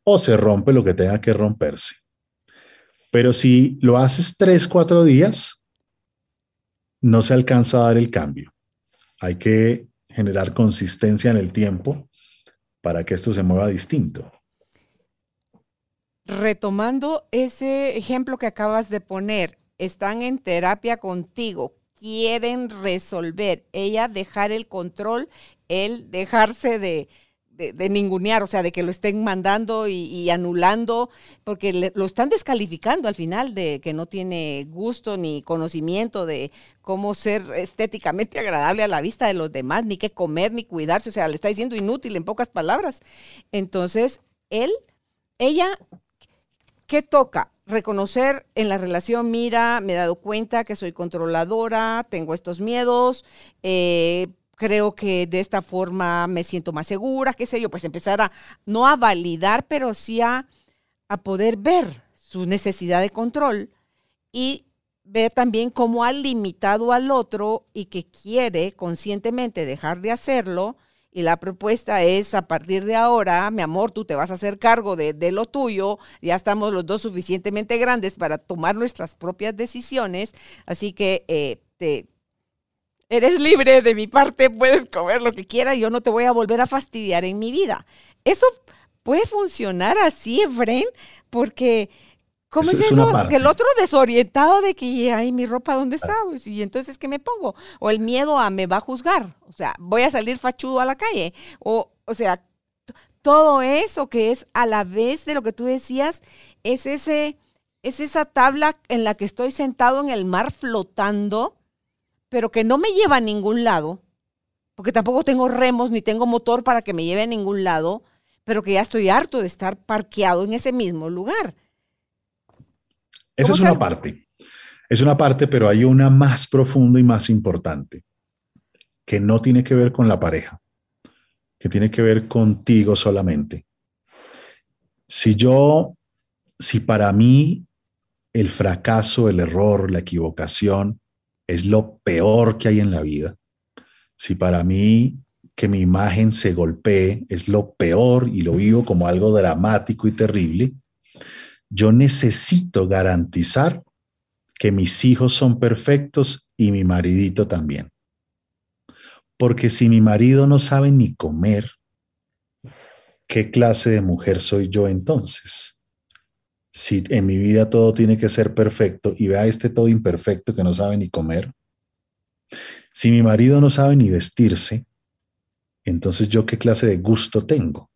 o se rompe lo que tenga que romperse. Pero si lo haces tres, cuatro días, no se alcanza a dar el cambio. Hay que generar consistencia en el tiempo para que esto se mueva distinto. Retomando ese ejemplo que acabas de poner, están en terapia contigo quieren resolver. Ella dejar el control, él dejarse de, de, ningunear, o sea, de que lo estén mandando y, anulando, porque lo están descalificando al final de que no tiene gusto ni conocimiento de cómo ser estéticamente agradable a la vista de los demás, ni qué comer, ni cuidarse, o sea, le está diciendo inútil en pocas palabras. Entonces, él, ella, ¿qué toca? Reconocer en la relación, mira, me he dado cuenta que soy controladora, tengo estos miedos, eh, creo que de esta forma me siento más segura, qué sé yo, pues empezar a, no a validar, pero sí a, a poder ver su necesidad de control y ver también cómo ha limitado al otro y que quiere conscientemente dejar de hacerlo. Y la propuesta es, a partir de ahora, mi amor, tú te vas a hacer cargo de, de, lo tuyo, ya estamos los dos suficientemente grandes para tomar nuestras propias decisiones, así que eh, te, eres libre de mi parte, puedes comer lo que quieras, yo no te voy a volver a fastidiar en mi vida. Eso puede funcionar así, Efren, porque... ¿Cómo es, eso? Que el otro desorientado de que, ay, mi ropa, ¿dónde está? Pues, y entonces, ¿qué me pongo? O el miedo a me va a juzgar. O sea, voy a salir fachudo a la calle. O, o sea, todo eso que es a la vez de lo que tú decías, es ese, es esa tabla en la que estoy sentado en el mar flotando pero que no me lleva a ningún lado, porque tampoco tengo remos ni tengo motor para que me lleve a ningún lado, pero que ya estoy harto de estar parqueado en ese mismo lugar. Esa es una parte. Es una parte, pero hay una más profunda y más importante, que no tiene que ver con la pareja, que tiene que ver contigo solamente. Si yo, si para mí el fracaso, el error, la equivocación es lo peor que hay en la vida, si para mí que mi imagen se golpee es lo peor y lo vivo como algo dramático y terrible, yo necesito garantizar que mis hijos son perfectos y mi maridito también. Porque si mi marido no sabe ni comer, ¿qué clase de mujer soy yo entonces? si en mi vida todo tiene que ser perfecto y vea este todo imperfecto que no sabe ni comer, si mi marido no sabe ni vestirse, entonces yo qué clase de gusto tengo.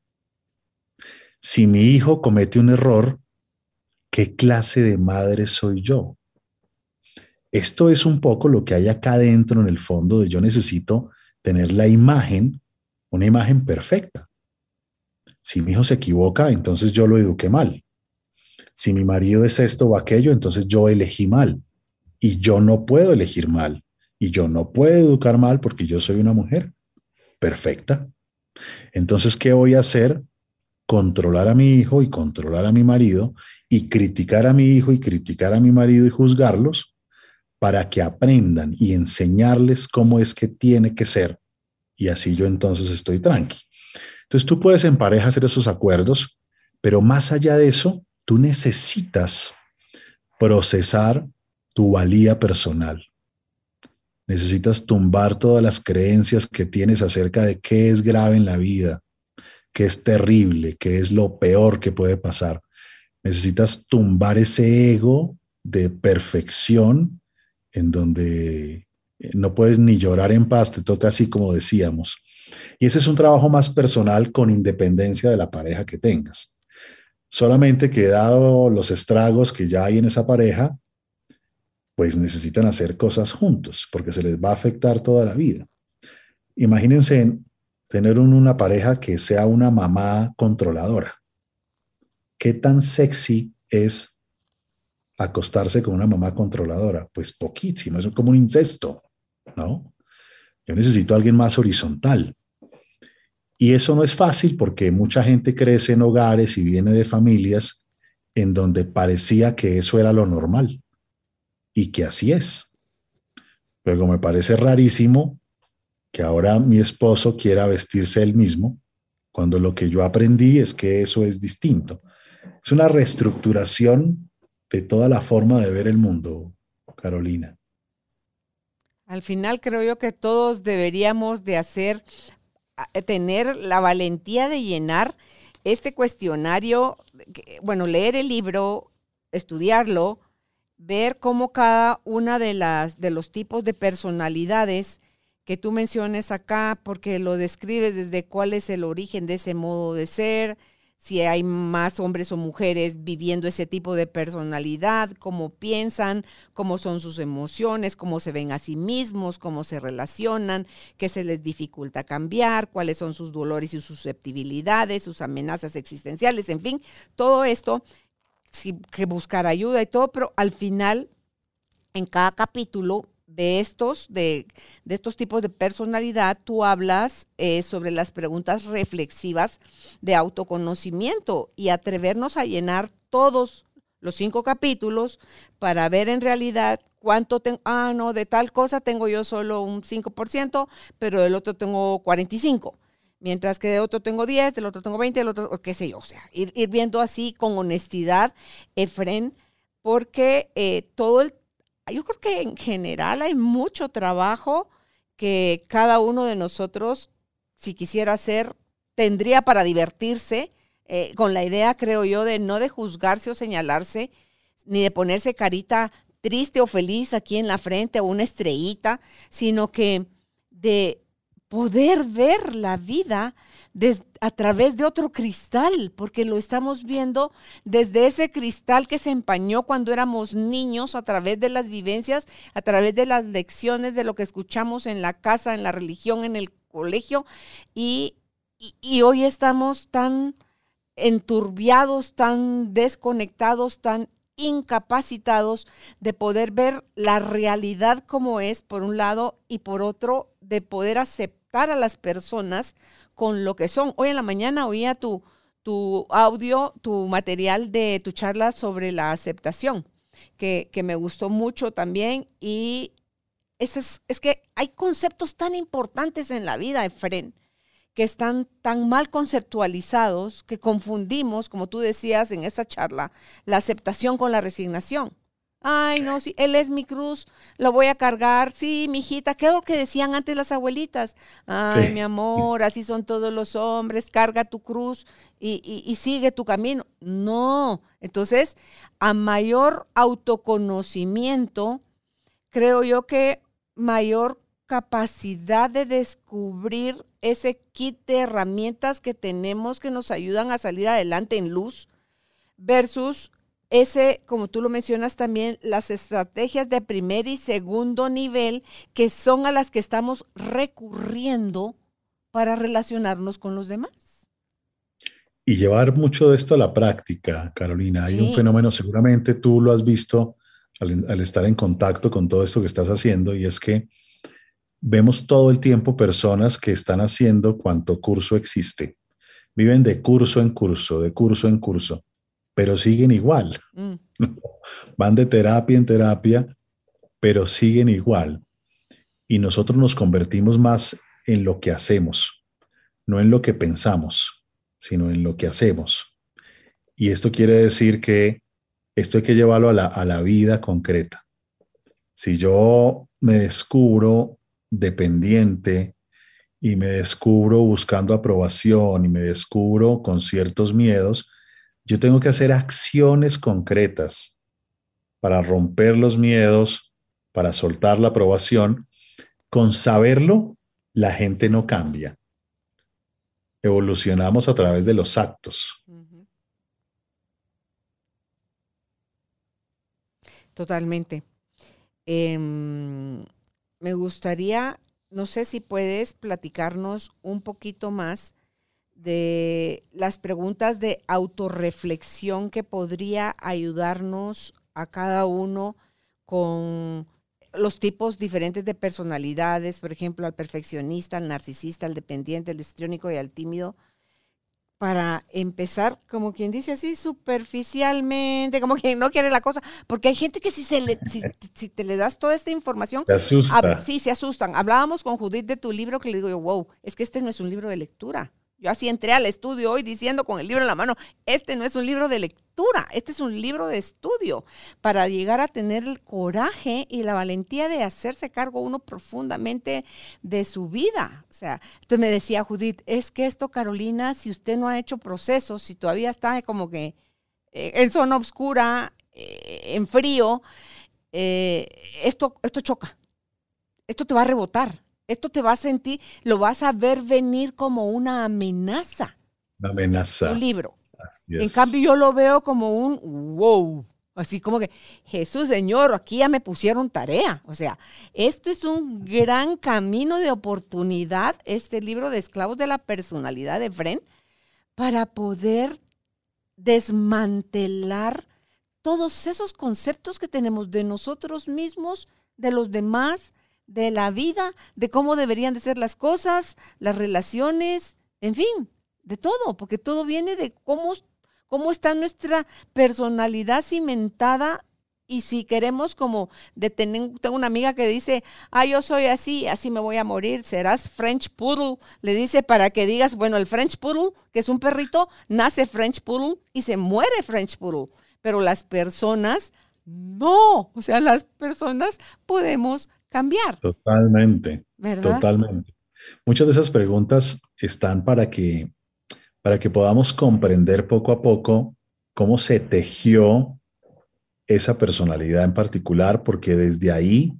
Si mi hijo comete un error, ¿qué clase de madre soy yo? Esto es un poco lo que hay acá adentro en el fondo de yo necesito tener la imagen, una imagen perfecta. Si mi hijo se equivoca, entonces yo lo eduqué mal si mi marido es esto o aquello, entonces yo elegí mal. Y yo no puedo elegir mal. Y yo no puedo educar mal porque yo soy una mujer perfecta. Entonces, ¿qué voy a hacer? Controlar a mi hijo y controlar a mi marido y criticar a mi hijo y criticar a mi marido y juzgarlos para que aprendan y enseñarles cómo es que tiene que ser. Y así yo entonces estoy tranqui. Entonces tú puedes en pareja hacer esos acuerdos, pero más allá de eso, tú necesitas procesar tu valía personal. Necesitas tumbar todas las creencias que tienes acerca de qué es grave en la vida, qué es terrible, qué es lo peor que puede pasar. Necesitas tumbar ese ego de perfección en donde no puedes ni llorar en paz, te toca así como decíamos. Y ese es un trabajo más personal con independencia de la pareja que tengas. Solamente que dado los estragos que ya hay en esa pareja, pues necesitan hacer cosas juntos porque se les va a afectar toda la vida. Imagínense tener una pareja que sea una mamá controladora. ¿Qué tan sexy es acostarse con una mamá controladora? Pues poquísimo, es como un incesto, ¿no? Yo necesito a alguien más horizontal. Y eso no es fácil porque mucha gente crece en hogares y viene de familias en donde parecía que eso era lo normal y que así es. Luego me parece rarísimo que ahora mi esposo quiera vestirse él mismo cuando lo que yo aprendí es que eso es distinto. Es una reestructuración de toda la forma de ver el mundo, Carolina. Al final creo yo que todos deberíamos de hacer tener la valentía de llenar este cuestionario, bueno, leer el libro, estudiarlo, ver cómo cada una de las de los tipos de personalidades que tú menciones acá, porque lo describes desde cuál es el origen de ese modo de ser, si hay más hombres o mujeres viviendo ese tipo de personalidad, cómo piensan, cómo son sus emociones, cómo se ven a sí mismos, cómo se relacionan, qué se les dificulta cambiar, cuáles son sus dolores y sus susceptibilidades, sus amenazas existenciales, en fin, todo esto, que buscar ayuda y todo, pero al final, en cada capítulo de estos, de, estos tipos de personalidad, tú hablas eh, sobre las preguntas reflexivas de autoconocimiento y atrevernos a llenar todos los cinco capítulos para ver en realidad cuánto tengo, ah, no, de tal cosa tengo yo solo un 5%, pero del otro tengo 45%. Mientras que de otro tengo 10, del otro tengo 20, del otro, qué sé yo. O sea, ir, viendo así con honestidad, Efren, porque eh, todo el yo creo que en general hay mucho trabajo que cada uno de nosotros, si quisiera hacer, tendría para divertirse, eh, con la idea, creo yo, de no de juzgarse o señalarse, ni de ponerse carita triste o feliz aquí en la frente o una estrellita, sino que de poder ver la vida a través de otro cristal, porque lo estamos viendo desde ese cristal que se empañó cuando éramos niños, a través de las vivencias, a través de las lecciones, de lo que escuchamos en la casa, en la religión, en el colegio, y, hoy estamos tan enturbiados, tan desconectados, tan incapacitados de poder ver la realidad como es, por un lado, y por otro, de poder aceptar a las personas con lo que son. Hoy en la mañana oía tu, tu audio, tu material de tu charla sobre la aceptación, que, me gustó mucho también. Y es, es que hay conceptos tan importantes en la vida, Efren, que están tan mal conceptualizados que confundimos, como tú decías en esta charla, la aceptación con la resignación. Ay, no, sí, él es mi cruz, lo voy a cargar. Sí, mi hijita, ¿qué es lo que decían antes las abuelitas? Ay, mi amor, así son todos los hombres, carga tu cruz y, y sigue tu camino. No, entonces, a mayor autoconocimiento, creo yo que mayor capacidad de descubrir ese kit de herramientas que tenemos que nos ayudan a salir adelante en luz versus ese, como tú lo mencionas también, las estrategias de primer y segundo nivel que son a las que estamos recurriendo para relacionarnos con los demás. Y llevar mucho de esto a la práctica, Carolina. Hay un fenómeno, seguramente tú lo has visto al, al, estar en contacto con todo esto que estás haciendo, y es que vemos todo el tiempo personas que están haciendo cuanto curso existe. Viven de curso en curso, de curso en curso pero siguen igual. Mm. Van de terapia en terapia, pero siguen igual. Y nosotros nos convertimos más en lo que hacemos, no en lo que pensamos, sino en lo que hacemos. Y esto quiere decir que esto hay que llevarlo a la, a la vida concreta. Si yo me descubro dependiente y me descubro buscando aprobación y me descubro con ciertos miedos, yo tengo que hacer acciones concretas para romper los miedos, para soltar la aprobación. Con saberlo, la gente no cambia. Evolucionamos a través de los actos. Totalmente. Em, me gustaría, no sé si puedes platicarnos un poquito más de las preguntas de autorreflexión que podría ayudarnos a cada uno con los tipos diferentes de personalidades, por ejemplo, al perfeccionista, al narcisista, al dependiente, al histriónico y al tímido, para empezar, como quien dice así, superficialmente, como quien no quiere la cosa, porque hay gente que si, se le, si, te le das toda esta información, se asusta. sí, se asustan. Hablábamos con Judith de tu libro que le digo yo, wow, es que este no es un libro de lectura. Yo así entré al estudio hoy diciendo con el libro en la mano, este no es un libro de lectura, este es un libro de estudio para llegar a tener el coraje y la valentía de hacerse cargo uno profundamente de su vida. O sea, entonces me decía Judith, es que esto, Carolina, si usted no ha hecho procesos, si todavía está como que eh, en zona oscura, eh, en frío, eh, esto, esto choca, esto te va a rebotar Esto te va a sentir, lo vas a ver venir como una amenaza. Una amenaza. Un libro. En cambio, yo lo veo como un wow. Así como que, Jesús, Señor, aquí ya me pusieron tarea. O sea, esto es un gran camino de oportunidad, este libro de Esclavos de la Personalidad de Fren, para poder desmantelar todos esos conceptos que tenemos de nosotros mismos, de los demás, de la vida, de cómo deberían de ser las cosas, las relaciones, en fin, de todo, porque todo viene de cómo, cómo está nuestra personalidad cimentada y si queremos como detener, tengo una amiga que dice, ah, yo soy así, así me voy a morir, serás French Poodle, le dice para que digas, bueno, el French Poodle, que es un perrito, nace French Poodle y se muere French Poodle, pero las personas no, o sea, las personas podemos cambiar. Totalmente. Totalmente. Muchas de esas preguntas están para que, para que podamos comprender poco a poco cómo se tejió esa personalidad en particular, porque desde ahí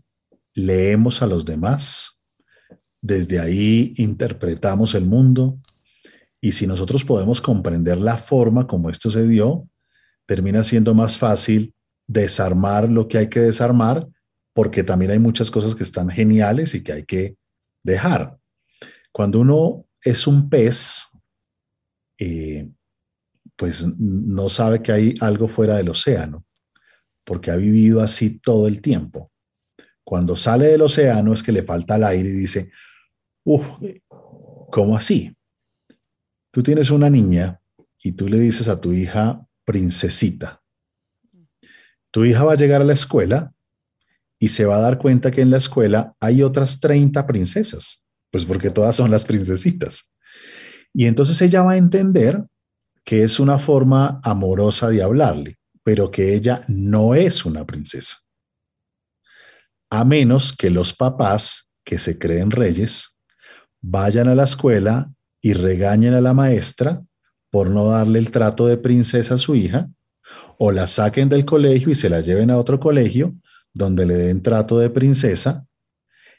leemos a los demás, desde ahí interpretamos el mundo, y si nosotros podemos comprender la forma como esto se dio, termina siendo más fácil desarmar lo que hay que desarmar porque también hay muchas cosas que están geniales y que hay que dejar. Cuando uno es un pez, eh, pues no sabe que hay algo fuera del océano, porque ha vivido así todo el tiempo. Cuando sale del océano es que le falta el aire y dice, uff, ¿cómo así? Tú tienes una niña y tú le dices a tu hija, princesita. Tu hija va a llegar a la escuela y se va a dar cuenta que en la escuela hay otras 30 princesas, pues porque todas son las princesitas. Y entonces ella va a entender que es una forma amorosa de hablarle, pero que ella no es una princesa. A menos que los papás, que se creen reyes, vayan a la escuela y regañen a la maestra por no darle el trato de princesa a su hija, o la saquen del colegio y se la lleven a otro colegio donde le den trato de princesa,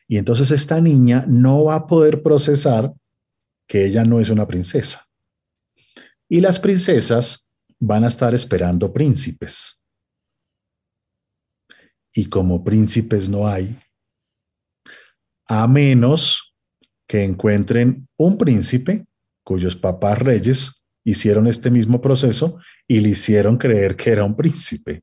y entonces esta niña no va a poder procesar que ella no es una princesa. Y las princesas van a estar esperando príncipes. Y como príncipes no hay, a menos que encuentren un príncipe cuyos papás reyes hicieron este mismo proceso y le hicieron creer que era un príncipe.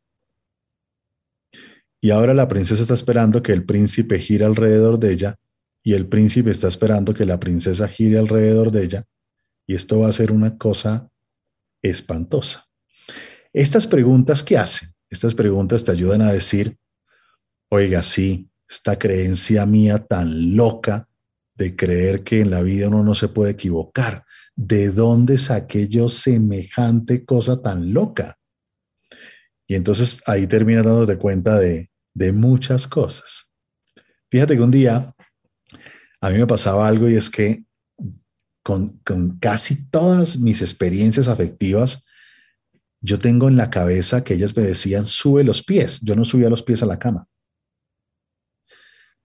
Y ahora la princesa está esperando que el príncipe gire alrededor de ella y el príncipe está esperando que la princesa gire alrededor de ella. Y esto va a ser una cosa espantosa. Estas preguntas que hacen, estas preguntas te ayudan a decir, oiga, sí, esta creencia mía tan loca de creer que en la vida uno no se puede equivocar, ¿de dónde saqué yo semejante cosa tan loca? Y entonces ahí terminan dándote cuenta de, de muchas cosas. Fíjate que un día a mí me pasaba algo y es que con, casi todas mis experiencias afectivas, yo tengo en la cabeza que ellas me decían, sube los pies. Yo no subía los pies a la cama.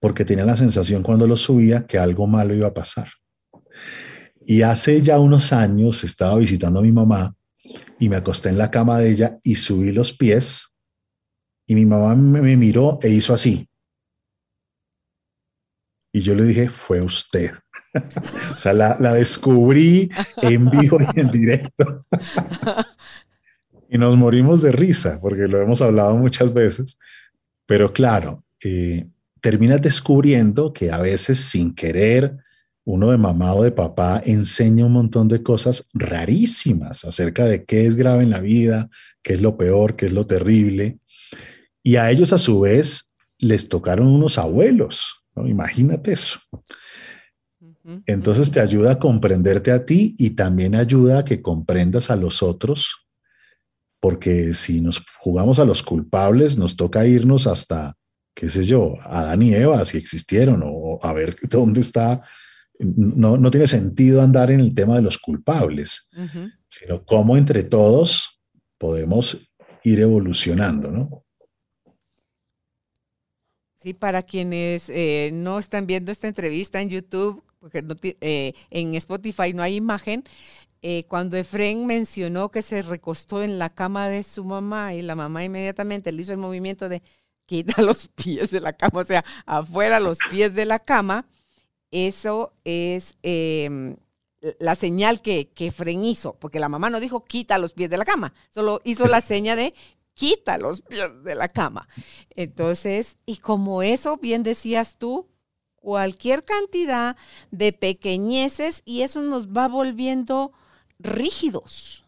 Porque tenía la sensación cuando los subía que algo malo iba a pasar. Y hace ya unos años estaba visitando a mi mamá y me acosté en la cama de ella y subí los pies y mi mamá me, miró e hizo así. Y yo le dije, fue usted. o sea, la, descubrí en vivo y en directo. y nos morimos de risa, porque lo hemos hablado muchas veces. Pero claro, eh, terminas descubriendo que a veces sin querer, uno de mamá o de papá enseña un montón de cosas rarísimas acerca de qué es grave en la vida, qué es lo peor, qué es lo terrible. Y a ellos a su vez les tocaron unos abuelos, imagínate eso. Entonces te ayuda a comprenderte a ti y también ayuda a que comprendas a los otros, porque si nos jugamos a los culpables, nos toca irnos hasta, qué sé yo, Adán y Eva, si existieron, o a ver dónde está. No, no tiene sentido andar en el tema de los culpables, sino cómo entre todos podemos ir evolucionando, ¿no? Sí, para quienes eh, no están viendo esta entrevista en YouTube, porque eh, en Spotify no hay imagen, eh, cuando Efren mencionó que se recostó en la cama de su mamá y la mamá inmediatamente le hizo el movimiento de quita los pies de la cama, o sea, afuera los pies de la cama, eso es em, la señal que, que Efren hizo, porque la mamá no dijo quita los pies de la cama, solo hizo la seña de quita los pies de la cama. Entonces, y como eso, bien decías tú, cualquier cantidad de pequeñeces y eso nos va volviendo rígidos,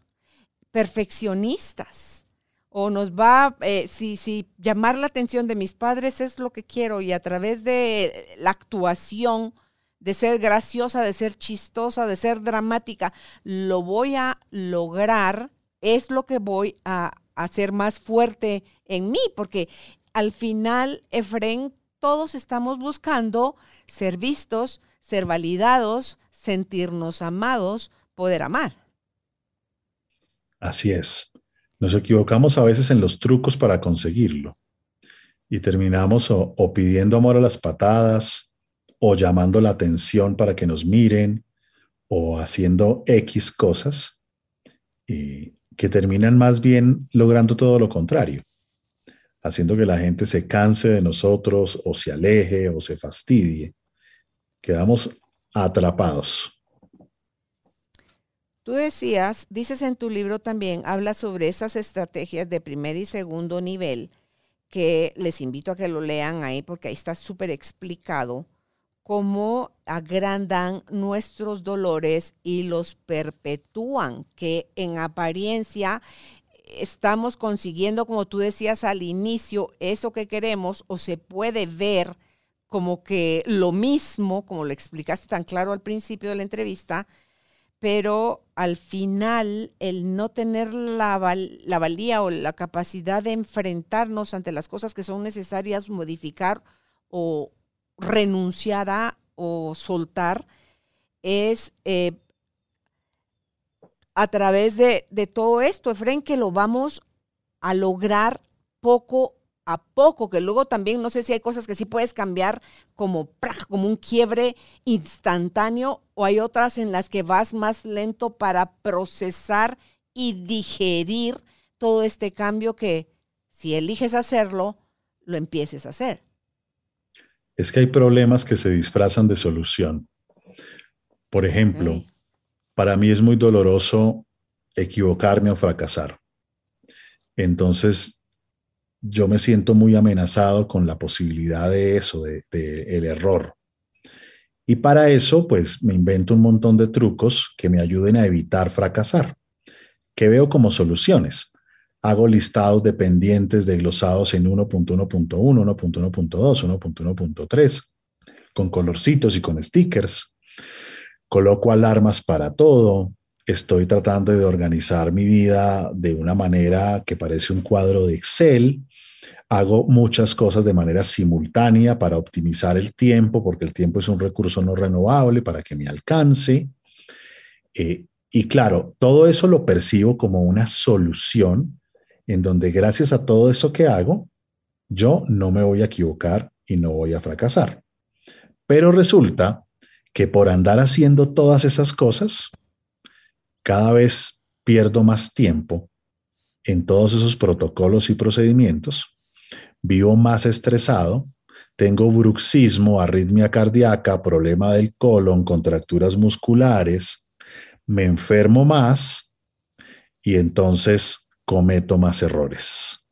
perfeccionistas. O nos va, eh, si, si llamar la atención de mis padres es lo que quiero y a través de la actuación, de ser graciosa, de ser chistosa, de ser dramática, lo voy a lograr, es lo que voy a a ser más fuerte en mí, porque al final, Efren, todos estamos buscando ser vistos, ser validados, sentirnos amados, poder amar. Así es. Nos equivocamos a veces en los trucos para conseguirlo y terminamos o, pidiendo amor a las patadas o llamando la atención para que nos miren o haciendo X cosas y que terminan más bien logrando todo lo contrario, haciendo que la gente se canse de nosotros o se aleje o se fastidie. Quedamos atrapados. Tú decías, dices en tu libro también, habla sobre esas estrategias de primer y segundo nivel, que les invito a que lo lean ahí porque ahí está súper explicado cómo agrandan nuestros dolores y los perpetúan, que en apariencia estamos consiguiendo, como tú decías al inicio, eso que queremos o se puede ver como que lo mismo, como lo explicaste tan claro al principio de la entrevista, pero al final el no tener la, la valía o la capacidad de enfrentarnos ante las cosas que son necesarias modificar o, renunciar o soltar es eh, a través de, todo esto, Efren, que lo vamos a lograr poco a poco, que luego también no sé si hay cosas que sí puedes cambiar como, como un quiebre instantáneo o hay otras en las que vas más lento para procesar y digerir todo este cambio que si eliges hacerlo, lo empieces a hacer es que hay problemas que se disfrazan de solución. Por ejemplo, para mí es muy doloroso equivocarme o fracasar. Entonces, yo me siento muy amenazado con la posibilidad de eso, de, de, el error. Y para eso, pues me invento un montón de trucos que me ayuden a evitar fracasar, que veo como soluciones hago listados dependientes desglosados en 1.1.1, 1.1.2, 1.1.3, con colorcitos y con stickers. Coloco alarmas para todo. Estoy tratando de organizar mi vida de una manera que parece un cuadro de Excel. Hago muchas cosas de manera simultánea para optimizar el tiempo, porque el tiempo es un recurso no renovable para que me alcance. Eh, y claro, todo eso lo percibo como una solución en donde gracias a todo eso que hago, yo no me voy a equivocar y no voy a fracasar. Pero resulta que por andar haciendo todas esas cosas, cada vez pierdo más tiempo en todos esos protocolos y procedimientos, vivo más estresado, tengo bruxismo, arritmia cardíaca, problema del colon, contracturas musculares, me enfermo más y entonces cometo más errores.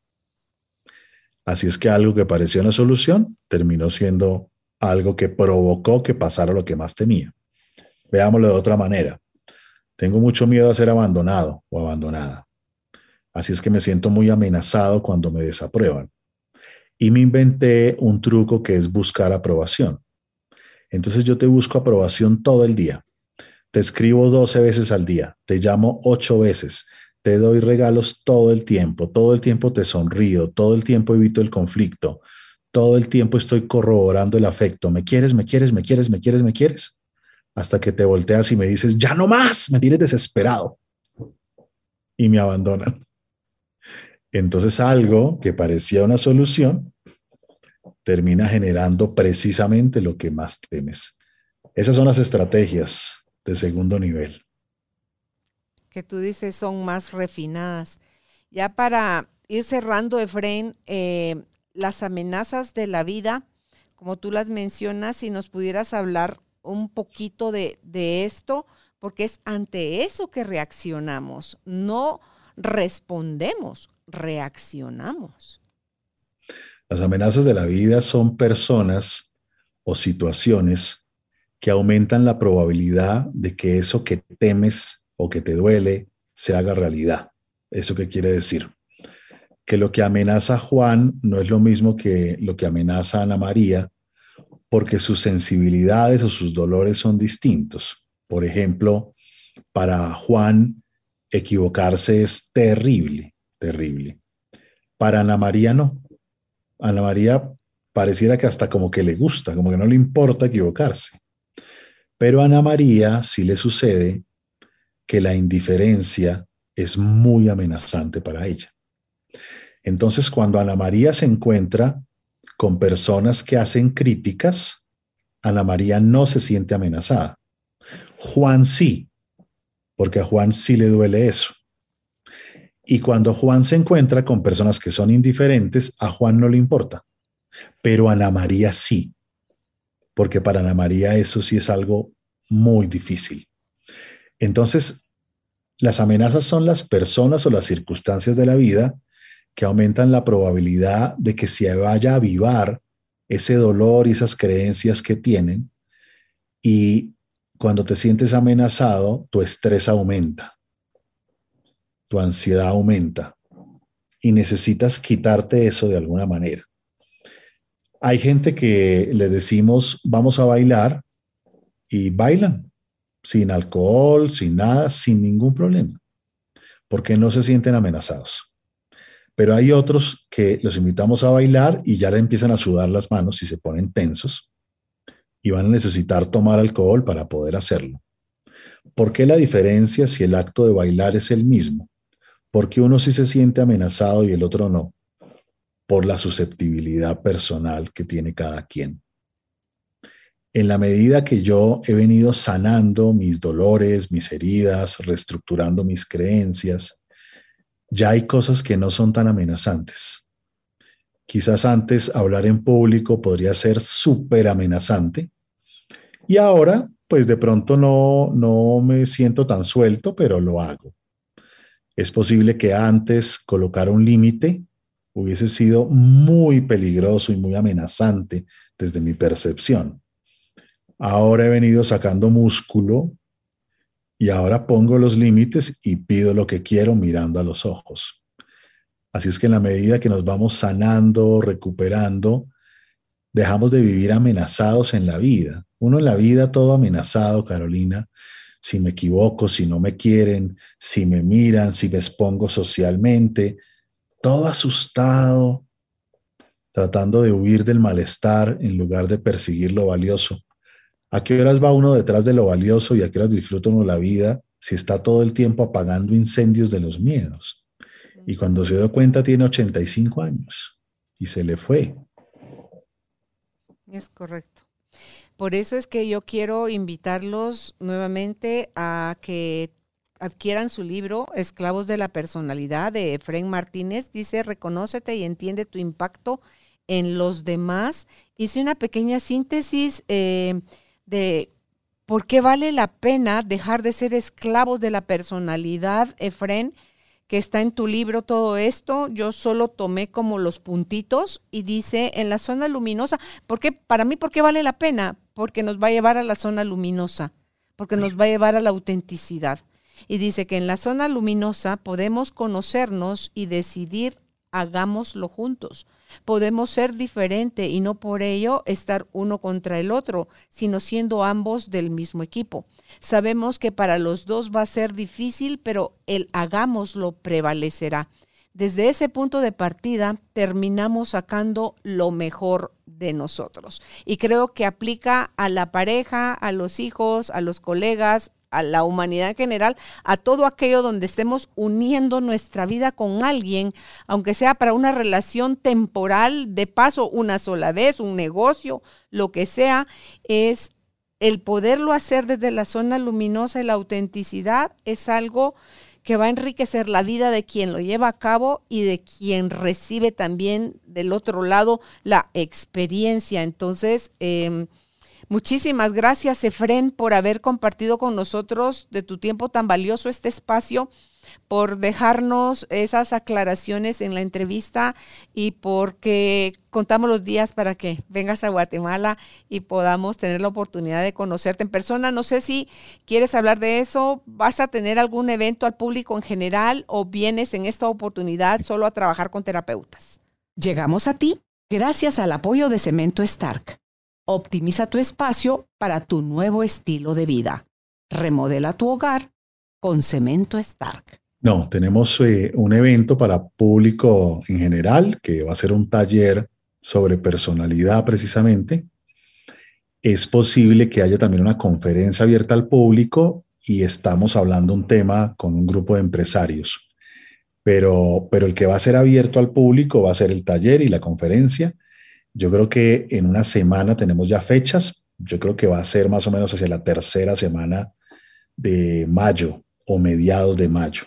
Así es que algo que parecía una solución terminó siendo algo que provocó que pasara lo que más temía. Veámoslo de otra manera. Tengo mucho miedo a ser abandonado o abandonada. Así es que me siento muy amenazado cuando me desaprueban. Y me inventé un truco que es buscar aprobación. Entonces yo te busco aprobación todo el día. Te escribo 12 veces al día, te llamo 8 veces, te doy regalos todo el tiempo, todo el tiempo te sonrío, todo el tiempo evito el conflicto, todo el tiempo estoy corroborando el afecto. ¿Me quieres, me quieres, me quieres, me quieres, me quieres? Hasta que te volteas y me dices, ya no más, me tienes desesperado. Y me abandonan. Entonces algo que parecía una solución termina generando precisamente lo que más temes. Esas son las estrategias de segundo nivel. Que tú dices son más refinadas. Ya para ir cerrando, Efraín, eh, las amenazas de la vida, como tú las mencionas, si nos pudieras hablar un poquito de, de esto, porque es ante eso que reaccionamos, no respondemos, reaccionamos. Las amenazas de la vida son personas o situaciones que aumentan la probabilidad de que eso que temes o que te duele se haga realidad. ¿Eso qué quiere decir? Que lo que amenaza a Juan no es lo mismo que lo que amenaza a Ana María, porque sus sensibilidades o sus dolores son distintos. Por ejemplo, para Juan, equivocarse es terrible, terrible. Para Ana María no. Ana María pareciera que hasta como que le gusta, como que no le importa equivocarse. Pero a Ana María sí le sucede que la indiferencia es muy amenazante para ella. Entonces, cuando Ana María se encuentra con personas que hacen críticas, Ana María no se siente amenazada. Juan sí, porque a Juan sí le duele eso. Y cuando Juan se encuentra con personas que son indiferentes, a Juan no le importa, pero Ana María sí, porque para Ana María eso sí es algo muy difícil. Entonces, las amenazas son las personas o las circunstancias de la vida que aumentan la probabilidad de que se vaya a avivar ese dolor y esas creencias que tienen y cuando te sientes amenazado, tu estrés aumenta, tu ansiedad aumenta y necesitas quitarte eso de alguna manera. Hay gente que le decimos, vamos a bailar y bailan sin alcohol, sin nada, sin ningún problema, porque no se sienten amenazados. Pero hay otros que los invitamos a bailar y ya le empiezan a sudar las manos y se ponen tensos y van a necesitar tomar alcohol para poder hacerlo. ¿Por qué la diferencia si el acto de bailar es el mismo? Porque uno sí se siente amenazado y el otro no? Por la susceptibilidad personal que tiene cada quien. En la medida que yo he venido sanando mis dolores, mis heridas, reestructurando mis creencias, ya hay cosas que no son tan amenazantes. Quizás antes hablar en público podría ser súper amenazante y ahora pues de pronto no, no me siento tan suelto, pero lo hago. Es posible que antes colocar un límite hubiese sido muy peligroso y muy amenazante desde mi percepción. Ahora he venido sacando músculo y ahora pongo los límites y pido lo que quiero mirando a los ojos. Así es que en la medida que nos vamos sanando, recuperando, dejamos de vivir amenazados en la vida. Uno en la vida todo amenazado, Carolina, si me equivoco, si no me quieren, si me miran, si me expongo socialmente, todo asustado, tratando de huir del malestar en lugar de perseguir lo valioso. ¿A qué horas va uno detrás de lo valioso y a qué horas disfruta uno la vida si está todo el tiempo apagando incendios de los miedos? Y cuando se dio cuenta tiene 85 años y se le fue. Es correcto. Por eso es que yo quiero invitarlos nuevamente a que adquieran su libro Esclavos de la Personalidad de Efren Martínez. Dice, reconócete y entiende tu impacto en los demás. Hice una pequeña síntesis eh, de por qué vale la pena dejar de ser esclavos de la personalidad, Efren que está en tu libro todo esto, yo solo tomé como los puntitos y dice en la zona luminosa, porque para mí, ¿por qué vale la pena? Porque nos va a llevar a la zona luminosa, porque nos va a llevar a la autenticidad. Y dice que en la zona luminosa podemos conocernos y decidir hagámoslo juntos. Podemos ser diferente y no por ello estar uno contra el otro, sino siendo ambos del mismo equipo. Sabemos que para los dos va a ser difícil, pero el hagámoslo prevalecerá. Desde ese punto de partida terminamos sacando lo mejor de nosotros. Y creo que aplica a la pareja, a los hijos, a los colegas, a la humanidad en general, a todo aquello donde estemos uniendo nuestra vida con alguien, aunque sea para una relación temporal, de paso una sola vez, un negocio, lo que sea, es el poderlo hacer desde la zona luminosa y la autenticidad es algo que va a enriquecer la vida de quien lo lleva a cabo y de quien recibe también del otro lado la experiencia. Entonces, em, muchísimas gracias, Efren, por haber compartido con nosotros de tu tiempo tan valioso este espacio por dejarnos esas aclaraciones en la entrevista y porque contamos los días para que vengas a Guatemala y podamos tener la oportunidad de conocerte en persona. No sé si quieres hablar de eso, vas a tener algún evento al público en general o vienes en esta oportunidad solo a trabajar con terapeutas. Llegamos a ti gracias al apoyo de Cemento Stark. Optimiza tu espacio para tu nuevo estilo de vida. Remodela tu hogar con Cemento Stark. No, tenemos eh, un evento para público en general, que va a ser un taller sobre personalidad precisamente. Es posible que haya también una conferencia abierta al público y estamos hablando un tema con un grupo de empresarios. Pero, pero el que va a ser abierto al público va a ser el taller y la conferencia. Yo creo que en una semana tenemos ya fechas. Yo creo que va a ser más o menos hacia la tercera semana de mayo o mediados de mayo.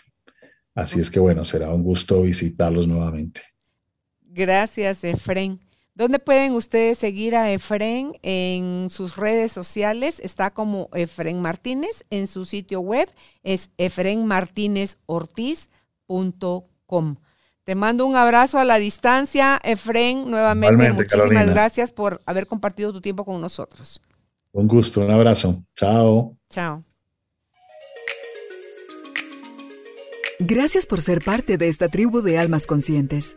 Así es que bueno, será un gusto visitarlos nuevamente. Gracias, Efren. ¿Dónde pueden ustedes seguir a Efren en sus redes sociales? Está como Efren Martínez. En su sitio web es efrenmartinezortiz.com. Te mando un abrazo a la distancia, Efren. Nuevamente, muchísimas gracias por haber compartido tu tiempo con nosotros. Un gusto, un abrazo. Chao. Chao. Gracias por ser parte de esta tribu de almas conscientes.